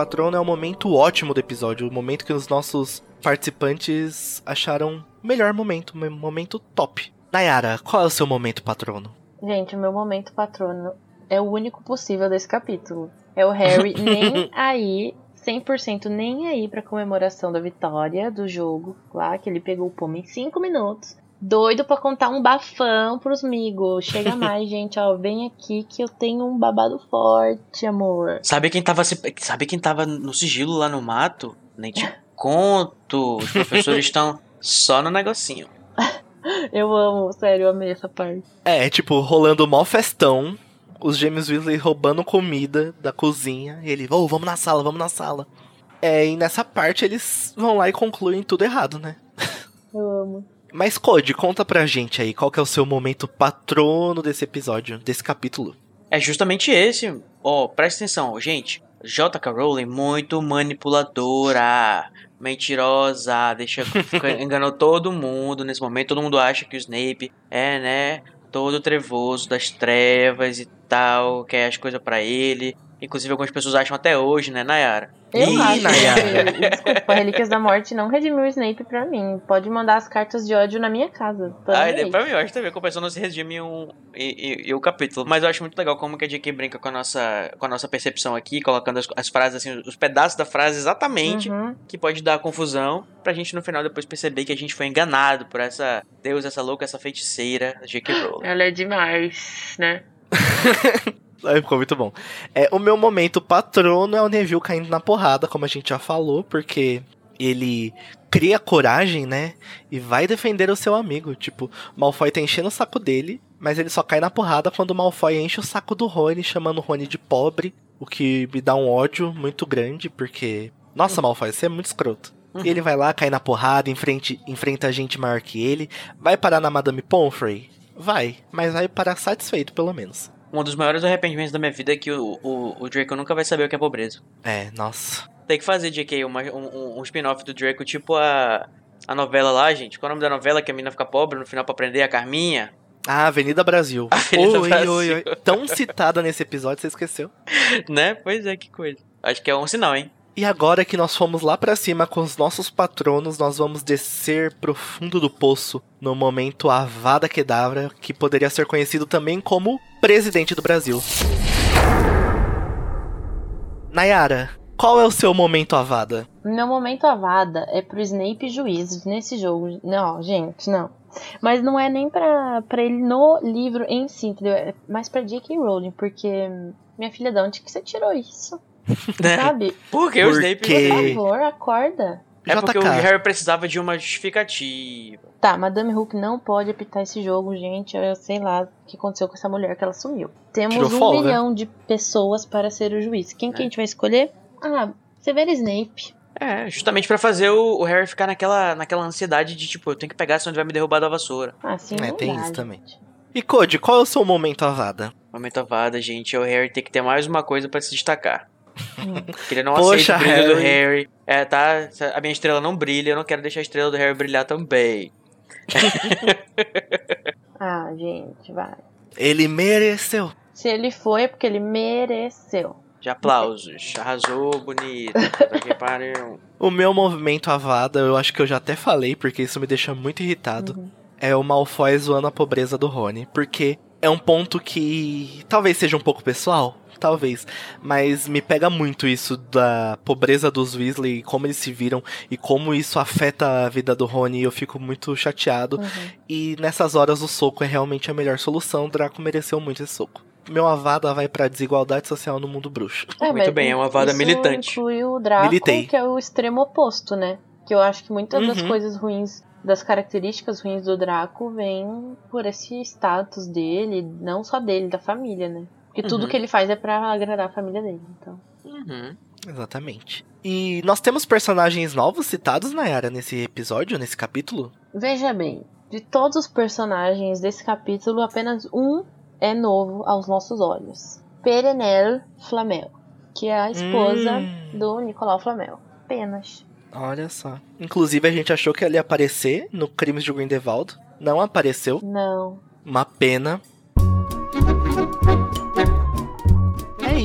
Speaker 1: Patrono é o momento ótimo do episódio, o momento que os nossos participantes acharam o melhor momento, o momento top. Nayara, qual é o seu momento patrono?
Speaker 2: Gente, o meu momento patrono é o único possível desse capítulo. É o Harry nem aí, 100% nem aí pra comemoração da vitória do jogo lá, que ele pegou o pomo em 5 minutos. Doido pra contar um bafão pros migos. Chega mais, gente, ó, vem aqui que eu tenho um babado forte, amor.
Speaker 3: Sabe quem tava, se- sabe quem tava no sigilo lá no mato? Nem te conto. Os professores estão só no negocinho.
Speaker 2: Eu amo, sério, eu amei essa parte.
Speaker 1: É, tipo, rolando mó festão, os gêmeos Weasley roubando comida da cozinha, e ele, ô, vamos na sala, vamos na sala. É, e nessa parte eles vão lá e concluem tudo errado, né?
Speaker 2: Eu amo.
Speaker 1: Mas, Code, conta pra gente aí, qual que é o seu momento patrono desse episódio, desse capítulo?
Speaker 3: É justamente esse. Ó, presta atenção, gente. J.K. Rowling muito manipuladora, mentirosa, deixa enganou todo mundo nesse momento. Todo mundo acha que o Snape é, né, todo trevoso das trevas e tal, quer as coisas pra ele. Inclusive algumas pessoas acham até hoje, né, Nayara?
Speaker 2: Eu
Speaker 1: Ih,
Speaker 2: acho
Speaker 1: Nayara.
Speaker 2: que, desculpa, Relíquias da Morte não redimiu o Snape pra mim. Pode mandar as cartas de ódio na minha casa.
Speaker 3: Ah,
Speaker 2: aí.
Speaker 3: pra mim, eu acho também que a pessoa não se redime um, e, e- e o capítulo. Mas eu acho muito legal como que a J.K. brinca com a nossa, com a nossa percepção aqui, colocando as, as frases, assim, os pedaços da frase exatamente,
Speaker 2: Uhum.
Speaker 3: que pode dar confusão, pra gente no final depois perceber que a gente foi enganado por essa Deus, essa louca, essa feiticeira, J.K. Rowling.
Speaker 2: Ela é demais, né?
Speaker 1: Aí ficou muito bom. É, o meu momento patrono é o Neville caindo na porrada, como a gente já falou, porque ele cria coragem, né? E vai defender o seu amigo. Tipo, Malfoy tá enchendo o saco dele, mas ele só cai na porrada quando o Malfoy enche o saco do Rony, chamando o Rony de pobre, o que me dá um ódio muito grande, porque. Nossa, Malfoy, você é muito escroto. E ele vai lá, cai na porrada, enfrente, enfrenta gente maior que ele. Vai parar na Madame Pomfrey? Vai, mas vai parar satisfeito, pelo menos.
Speaker 3: Um dos maiores arrependimentos da minha vida é que o, o, o Draco nunca vai saber o que é pobreza.
Speaker 1: É, nossa.
Speaker 3: Tem que fazer, J.K., uma- um, um- spin-off do Draco, tipo a, a novela lá, gente. Qual é o nome da novela que a menina fica pobre no final pra aprender? A Carminha?
Speaker 1: Ah, Avenida Brasil.
Speaker 3: Avenida
Speaker 1: oi,
Speaker 3: Brasil.
Speaker 1: oi, oi. Tão citada nesse episódio, você esqueceu.
Speaker 3: né? Pois é, que coisa. Acho que é um sinal, hein?
Speaker 1: E agora que nós fomos lá pra cima com os nossos patronos, nós vamos descer pro fundo do poço no momento Avada Kedavra, que poderia ser conhecido também como presidente do Brasil. Nayara, qual é o seu momento Avada?
Speaker 2: Meu momento avada é pro Snape juiz nesse jogo. Não, gente, não. Mas não é nem pra, pra ele no livro em si, entendeu? É mais pra J.K. Rowling, porque. Minha filha, de onde que você tirou isso? Sabe?
Speaker 3: Por que o Snape...
Speaker 1: Porque-
Speaker 2: Por favor, acorda.
Speaker 3: É porque o
Speaker 1: JK.
Speaker 3: Harry precisava de uma justificativa.
Speaker 2: Tá, Madame Hook não pode apitar esse jogo, gente. Eu sei lá o que aconteceu com essa mulher que ela sumiu. Temos
Speaker 1: Tirou
Speaker 2: um
Speaker 1: folga.
Speaker 2: milhão de pessoas para ser o juiz. Quem que a gente vai escolher? Ah, Severo Snape.
Speaker 3: É, justamente pra fazer o, o Harry ficar naquela, naquela ansiedade de, tipo, eu tenho que pegar senão ele vai me derrubar da vassoura.
Speaker 2: Ah, sim,
Speaker 1: É, tem isso também. E Code, qual é o seu momento Avada?
Speaker 3: Momento avada, gente, é o Harry ter que ter mais uma coisa pra se destacar. Porque ele não
Speaker 1: Poxa,
Speaker 3: aceita o brilho do
Speaker 1: Harry.
Speaker 3: Harry. É, tá? A minha estrela não brilha, eu não quero deixar a estrela do Harry brilhar também.
Speaker 2: Ah, gente, vai.
Speaker 1: Ele mereceu.
Speaker 2: Se ele foi, é porque ele mereceu.
Speaker 3: De aplausos. Arrasou, bonito. Que pariu.
Speaker 1: O meu movimento Avada, eu acho que eu já até falei, porque isso me deixa muito irritado.
Speaker 2: Uhum.
Speaker 1: É o Malfoy zoando a pobreza do Rony. Porque é um ponto que talvez seja um pouco pessoal. Talvez. Mas me pega muito isso da pobreza dos Weasley, como eles se viram e como isso afeta a vida do Rony. e Eu fico muito chateado.
Speaker 2: Uhum.
Speaker 1: E nessas horas o soco é realmente a melhor solução. O Draco mereceu muito esse soco. Meu Avada vai pra desigualdade social no mundo bruxo.
Speaker 2: É,
Speaker 3: Muito bem, é uma vada
Speaker 2: isso
Speaker 3: militante.
Speaker 2: inclui o Draco,
Speaker 1: Militei.
Speaker 2: que é o extremo oposto, né? Que eu acho que muitas das
Speaker 1: Uhum.
Speaker 2: coisas ruins, das características ruins do Draco, vêm por esse status dele, não só dele, da família, né? Porque tudo
Speaker 3: Uhum.
Speaker 2: que ele faz é pra agradar a família dele, então.
Speaker 3: Uhum.
Speaker 1: Exatamente. E nós temos personagens novos citados, Nayara, nesse episódio, nesse capítulo?
Speaker 2: Veja bem, de todos os personagens desse capítulo, apenas um é novo aos nossos olhos. Perenelle Flamel, que é a esposa
Speaker 1: Hum.
Speaker 2: do Nicolau Flamel. Apenas.
Speaker 1: Olha só. Inclusive, a gente achou que ela ia aparecer no Crimes de Grindelwald. Não apareceu.
Speaker 2: Não.
Speaker 1: Uma pena.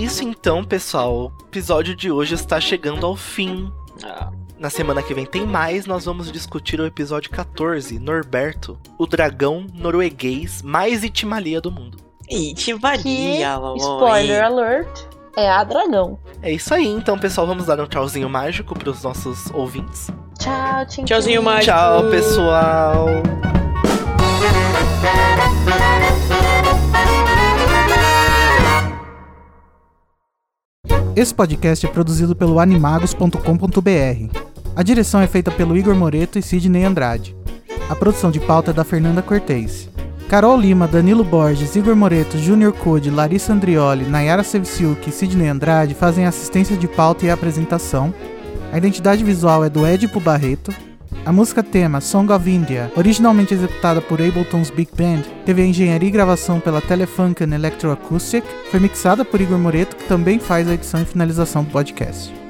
Speaker 1: Isso então, pessoal. O episódio de hoje está chegando ao fim.
Speaker 3: Ah,
Speaker 1: Na semana que vem tem mais, nós vamos discutir o episódio 14, Norberto, o dragão norueguês mais itimalia do mundo.
Speaker 3: Mamãe.
Speaker 2: spoiler alert, é a dragão.
Speaker 1: É isso aí, então, pessoal, vamos dar um tchauzinho mágico para os nossos ouvintes.
Speaker 2: Tchau, tchim,
Speaker 3: Tchauzinho,
Speaker 2: tchim.
Speaker 3: mágico.
Speaker 1: Tchau, pessoal!
Speaker 4: Esse podcast é produzido pelo animagos.com.br. A direção é feita pelo Igor Moreto e Sidney Andrade. A produção de pauta é da Fernanda Cortez. Carol Lima, Danilo Borges, Igor Moreto, Júnior Code, Larissa Andrioli, Nayara Sevciuk e Sidney Andrade fazem assistência de pauta e apresentação. A identidade visual é do Edipo Barreto. A música tema Song of India, originalmente executada por Ableton's Big Band, teve a engenharia e gravação pela Telefunken Electroacoustic, foi mixada por Igor Moreto, que também faz a edição e finalização do podcast.